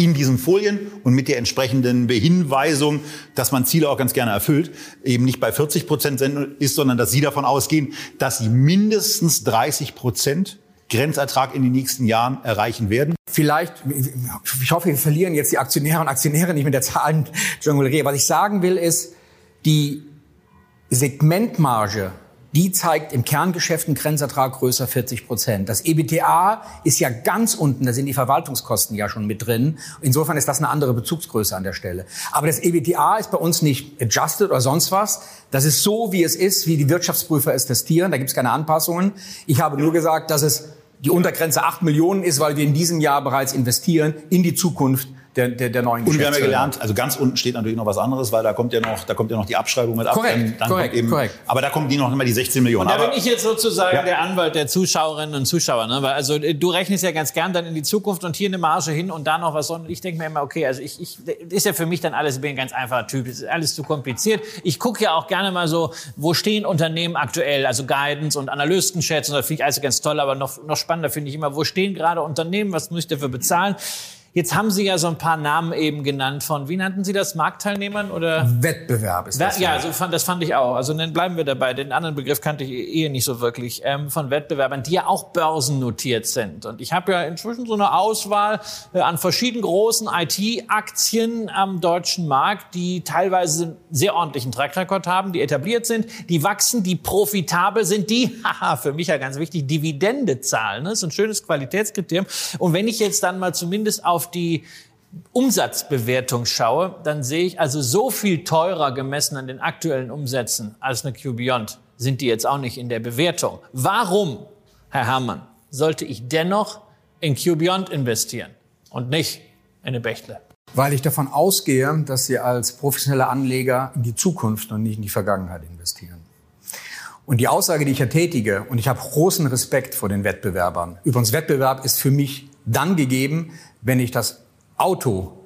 in diesen Folien und mit der entsprechenden Behinweisung, dass man Ziele auch ganz gerne erfüllt, eben nicht bei 40 Prozent ist, sondern dass Sie davon ausgehen, dass Sie mindestens 30 Prozent Grenzertrag in den nächsten Jahren erreichen werden? Vielleicht, ich hoffe, wir verlieren jetzt die Aktionäre und Aktionäre nicht mit der Zahlenjonglerie. Was ich sagen will, ist, die Segmentmarge die zeigt im Kerngeschäft einen Grenzertrag größer 40 Prozent. Das EBTA ist ja ganz unten, da sind die Verwaltungskosten ja schon mit drin. Insofern ist das eine andere Bezugsgröße an der Stelle. Aber das EBTA ist bei uns nicht adjusted oder sonst was. Das ist so, wie es ist, wie die Wirtschaftsprüfer es testieren. Da gibt es keine Anpassungen. Ich habe nur gesagt, dass es die Untergrenze 8 Millionen ist, weil wir in diesem Jahr bereits investieren in die Zukunft der, der, der neuen Und wir haben ja gelernt, also ganz unten steht natürlich noch was anderes, weil da kommt ja noch, da kommt ja noch die Abschreibung mit ab. Korrekt, dann, dann korrekt, eben, korrekt. Aber da kommen die noch immer die 16 Millionen. Und da aber, bin ich jetzt sozusagen ja. der Anwalt der Zuschauerinnen und Zuschauer. Ne? Weil also du rechnest ja ganz gern dann in die Zukunft und hier eine Marge hin und da noch was. Und ich denke mir immer, okay, also ich, ich ist ja für mich dann alles, ich bin ein ganz einfacher Typ, ist alles zu kompliziert. Ich gucke ja auch gerne mal so, wo stehen Unternehmen aktuell, also Guidance und Analystenchats und das finde ich alles ganz toll, aber noch, noch spannender finde ich immer, wo stehen gerade Unternehmen, was muss ich dafür bezahlen? Jetzt haben Sie ja so ein paar Namen eben genannt von, wie nannten Sie das, Marktteilnehmern oder? Wettbewerb ist das. Ja, so fand, das fand ich auch. Also dann bleiben wir dabei. Den anderen Begriff kannte ich eh nicht so wirklich ähm, von Wettbewerbern, die ja auch börsennotiert sind. Und ich habe ja inzwischen so eine Auswahl äh, an verschiedenen großen IT-Aktien am deutschen Markt, die teilweise einen sehr ordentlichen Track-Record haben, die etabliert sind, die wachsen, die profitabel sind, die, haha, für mich ja ganz wichtig, Dividende zahlen. Das ist ein schönes Qualitätskriterium. Und wenn ich jetzt dann mal zumindest auf auf die Umsatzbewertung schaue, dann sehe ich also so viel teurer gemessen an den aktuellen Umsätzen als eine QBeyond sind die jetzt auch nicht in der Bewertung. Warum, Herr Herrmann, sollte ich dennoch in QBeyond investieren und nicht in eine Bechtle? Weil ich davon ausgehe, dass Sie als professionelle Anleger in die Zukunft und nicht in die Vergangenheit investieren. Und die Aussage, die ich ja tätige, und ich habe großen Respekt vor den Wettbewerbern. Übrigens, Wettbewerb ist für mich dann gegeben, wenn ich das Auto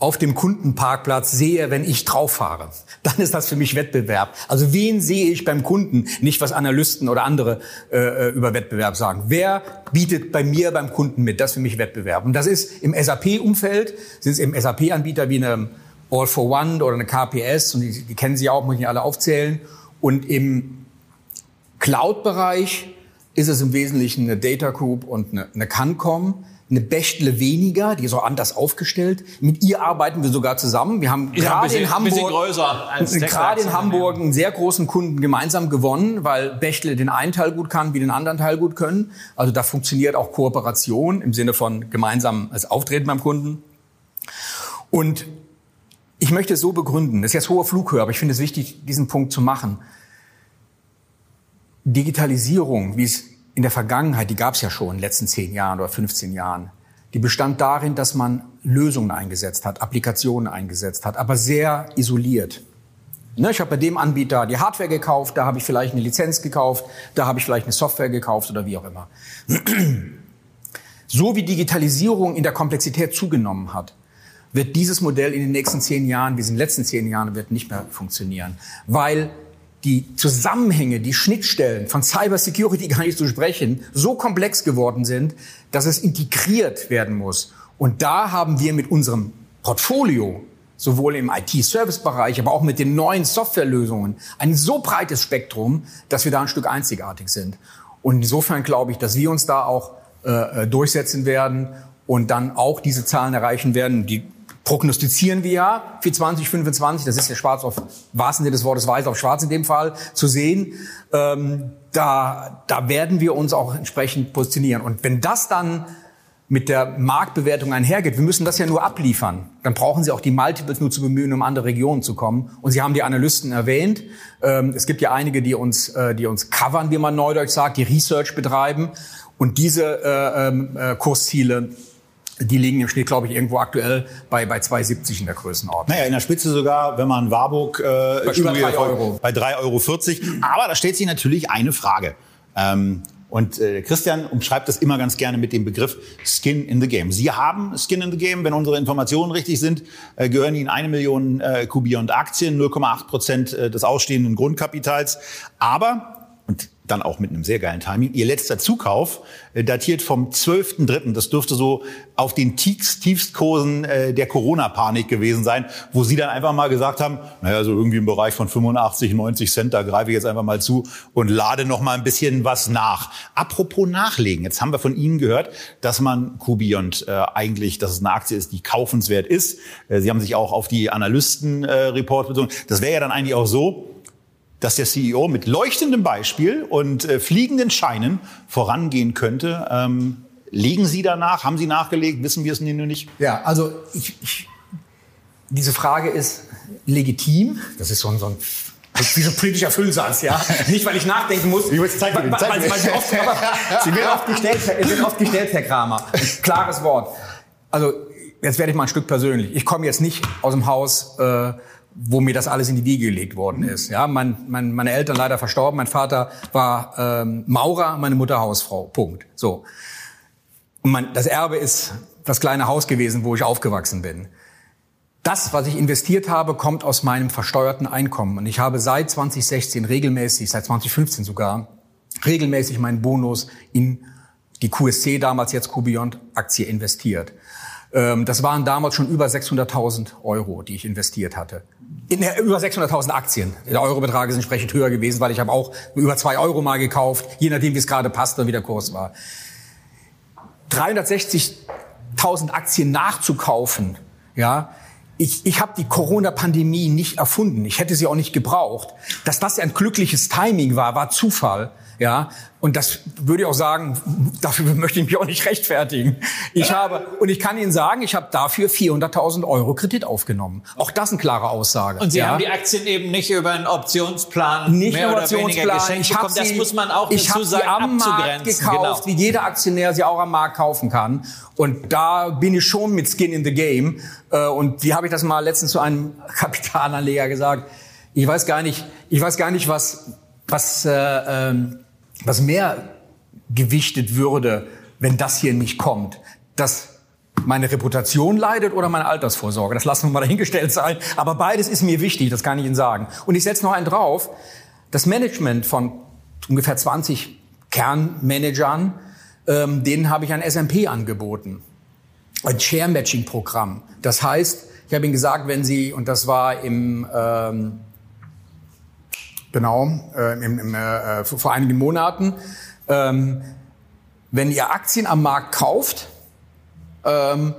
auf dem Kundenparkplatz sehe, wenn ich drauf fahre, dann ist das für mich Wettbewerb. Also wen sehe ich beim Kunden? Nicht was Analysten oder andere äh, über Wettbewerb sagen. Wer bietet bei mir beim Kunden mit? Das ist für mich Wettbewerb. Und das ist im SAP-Umfeld, sind es eben SAP-Anbieter wie eine All for One oder eine KPS, und die, die kennen Sie auch, muss ich nicht alle aufzählen. Und im Cloud-Bereich ist es im Wesentlichen eine Data Group und eine, eine Cancom eine Bechtle weniger, die ist auch anders aufgestellt. Mit ihr arbeiten wir sogar zusammen. Wir haben gerade in Hamburg, gerade in Hamburg einen sehr großen Kunden gemeinsam gewonnen, weil Bechtle den einen Teil gut kann, wie den anderen Teil gut können. Also da funktioniert auch Kooperation im Sinne von gemeinsam als Auftreten beim Kunden. Und ich möchte es so begründen. Das ist jetzt hohe Flughöhe, aber ich finde es wichtig, diesen Punkt zu machen. Digitalisierung, wie es in der Vergangenheit, die gab es ja schon in den letzten 10 Jahren oder 15 Jahren, die bestand darin, dass man Lösungen eingesetzt hat, Applikationen eingesetzt hat, aber sehr isoliert. Ne, ich habe bei dem Anbieter die Hardware gekauft, da habe ich vielleicht eine Lizenz gekauft, da habe ich vielleicht eine Software gekauft oder wie auch immer. So wie Digitalisierung in der Komplexität zugenommen hat, wird dieses Modell in den nächsten zehn Jahren, wie es in den letzten zehn Jahren wird, nicht mehr funktionieren. Weil die Zusammenhänge, die Schnittstellen von Cyber Security gar nicht zu sprechen, so komplex geworden sind, dass es integriert werden muss. Und da haben wir mit unserem Portfolio, sowohl im IT-Service-Bereich, aber auch mit den neuen Softwarelösungen, ein so breites Spektrum, dass wir da ein Stück einzigartig sind. Und insofern glaube ich, dass wir uns da auch äh, durchsetzen werden und dann auch diese Zahlen erreichen werden. Die prognostizieren wir ja für 2025. Das ist ja schwarz auf, wahrsten Sinne des Wortes weiß auf schwarz in dem Fall zu sehen. Ähm, da, da werden wir uns auch entsprechend positionieren. Und wenn das dann mit der Marktbewertung einhergeht, wir müssen das ja nur abliefern, dann brauchen Sie auch die Multiples nur zu bemühen, um andere Regionen zu kommen. Und Sie haben die Analysten erwähnt. Ähm, es gibt ja einige, die uns, äh, die uns covern, wie man neudeutsch sagt, die Research betreiben. Und diese äh, ähm, äh, Kursziele, die liegen im Schnitt, glaube ich, irgendwo aktuell bei, bei 2,70 in der Größenordnung. Naja, in der Spitze sogar, wenn man Warburg äh, Bei über drei Euro. bei 3,40 Euro. Aber da stellt sich natürlich eine Frage. Ähm, und äh, Christian umschreibt das immer ganz gerne mit dem Begriff Skin in the Game. Sie haben Skin in the Game, wenn unsere Informationen richtig sind, äh, gehören Ihnen eine Million äh, Kubion Aktien, 0,8 Prozent äh, des ausstehenden Grundkapitals. Aber, und dann auch mit einem sehr geilen Timing. Ihr letzter Zukauf äh, datiert vom 12.3. Das dürfte so auf den Tiefst, Tiefstkursen äh, der Corona-Panik gewesen sein, wo Sie dann einfach mal gesagt haben, naja, so irgendwie im Bereich von 85, 90 Cent, da greife ich jetzt einfach mal zu und lade noch mal ein bisschen was nach. Apropos Nachlegen, jetzt haben wir von Ihnen gehört, dass man Kubiont äh, eigentlich, dass es eine Aktie ist, die kaufenswert ist. Sie haben sich auch auf die Analysten-Report bezogen. Das wäre ja dann eigentlich auch so, dass der CEO mit leuchtendem Beispiel und äh, fliegenden Scheinen vorangehen könnte. Ähm, legen Sie danach? Haben Sie nachgelegt? Wissen wir es nur nicht? Ja, also ich, ich, diese Frage ist legitim. Das ist so ein, so ein wie so ein politischer Füllsatz, ja. Nicht, weil ich nachdenken muss. Ich muss- zeig weil, zeig weil, mir weil den. sie, oft, aber, sie wird oft gestellt, Herr- wird oft gestellt, Herr Kramer. Klares Wort. Also jetzt werde ich mal ein Stück persönlich. Ich komme jetzt nicht aus dem Haus, äh, wo mir das alles in die Wiege gelegt worden ist. Ja, mein, mein, meine Eltern leider verstorben. Mein Vater war ähm, Maurer, meine Mutter Hausfrau. Punkt. So. Und mein, das Erbe ist das kleine Haus gewesen, wo ich aufgewachsen bin. Das, was ich investiert habe, kommt aus meinem versteuerten Einkommen. Und ich habe seit 2016 regelmäßig, seit 2015 sogar, regelmäßig meinen Bonus in die QSC, damals jetzt Cubiont Aktie investiert. Ähm, Das waren damals schon über 600.000 Euro, die ich investiert hatte. In, äh, über 600.000 Aktien. Der Eurobetrag ist entsprechend höher gewesen, weil ich habe auch über zwei Euro mal gekauft, je nachdem, wie es gerade passt und wie der Kurs war. 360.000 Aktien nachzukaufen, ja, ich, ich habe die Corona-Pandemie nicht erfunden. Ich hätte sie auch nicht gebraucht. Dass das ein glückliches Timing war, war Zufall. Ja, und das würde ich auch sagen, dafür möchte ich mich auch nicht rechtfertigen. Ich habe, und ich kann Ihnen sagen, ich habe dafür 400.000 Euro Kredit aufgenommen. Auch das eine klare Aussage. Und Sie ja. haben die Aktien eben nicht über einen Optionsplan nicht mehr nur oder weniger Optionsplan. geschenkt Ich habe bekommen. Das sie, muss man auch ich dazu hab sie sagen, am Markt abzugrenzen. gekauft, genau. wie jeder Aktionär sie auch am Markt kaufen kann. Und da bin ich schon mit Skin in the Game. Äh, Und wie habe ich das mal letztens zu einem Kapitalanleger gesagt? Ich weiß gar nicht, ich weiß gar nicht, was, was, äh, ähm, was mehr gewichtet würde, wenn das hier nicht kommt. Dass meine Reputation leidet oder meine Altersvorsorge. Das lassen wir mal dahingestellt sein. Aber beides ist mir wichtig, das kann ich Ihnen sagen. Und ich setze noch einen drauf. Das Management von ungefähr 20 Kernmanagern, ähm, denen habe ich ein SMP angeboten. Ein Share-Matching-Programm. Das heißt, ich habe Ihnen gesagt, wenn Sie, und das war im, ähm, genau, äh, im, im, äh, vor vor einigen Monaten, ähm, wenn ihr Aktien am Markt kauft ähm,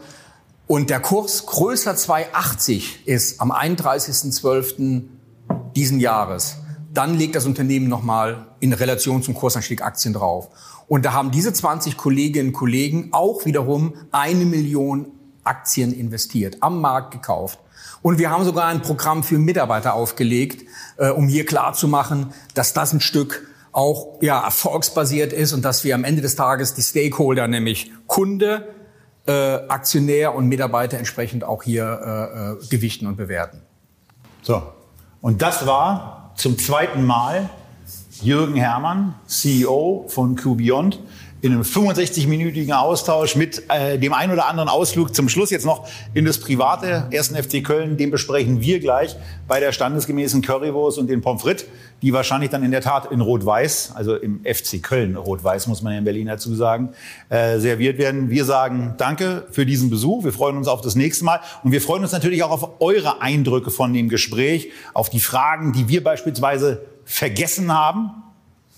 und der Kurs größer 2,80 ist am 31.12. diesen Jahres, dann legt das Unternehmen nochmal in Relation zum Kursanstieg Aktien drauf. Und da haben diese 20 Kolleginnen und Kollegen auch wiederum eine Million Aktien investiert, am Markt gekauft. Und wir haben sogar ein Programm für Mitarbeiter aufgelegt, äh, um hier klarzumachen, dass das ein Stück auch ja, erfolgsbasiert ist und dass wir am Ende des Tages die Stakeholder, nämlich Kunde, äh, Aktionär und Mitarbeiter entsprechend auch hier äh, äh gewichten und bewerten. So, und das war zum zweiten Mal Jürgen Hermann, CEO von QBeyond in einem 65-minütigen Austausch mit äh, dem ein oder anderen Ausflug zum Schluss jetzt noch in das private ersten FC Köln. Den besprechen wir gleich bei der standesgemäßen Currywurst und den Pommes frites, die wahrscheinlich dann in der Tat in Rot-Weiß, also im FC Köln Rot-Weiß, muss man ja in Berlin dazu sagen, äh, serviert werden. Wir sagen Danke für diesen Besuch. Wir freuen uns auf das nächste Mal und wir freuen uns natürlich auch auf eure Eindrücke von dem Gespräch, auf die Fragen, die wir beispielsweise vergessen haben.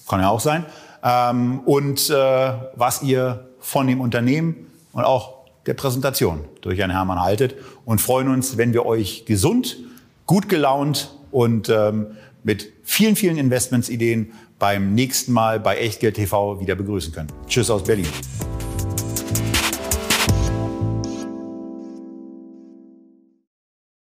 Kann ja auch sein ähm, und äh, was ihr von dem Unternehmen und auch der Präsentation durch Herrn Hermann haltet und freuen uns, wenn wir euch gesund, gut gelaunt und ähm, mit vielen, vielen Investmentsideen beim nächsten Mal bei Echtgeld TV wieder begrüßen können. Tschüss aus Berlin.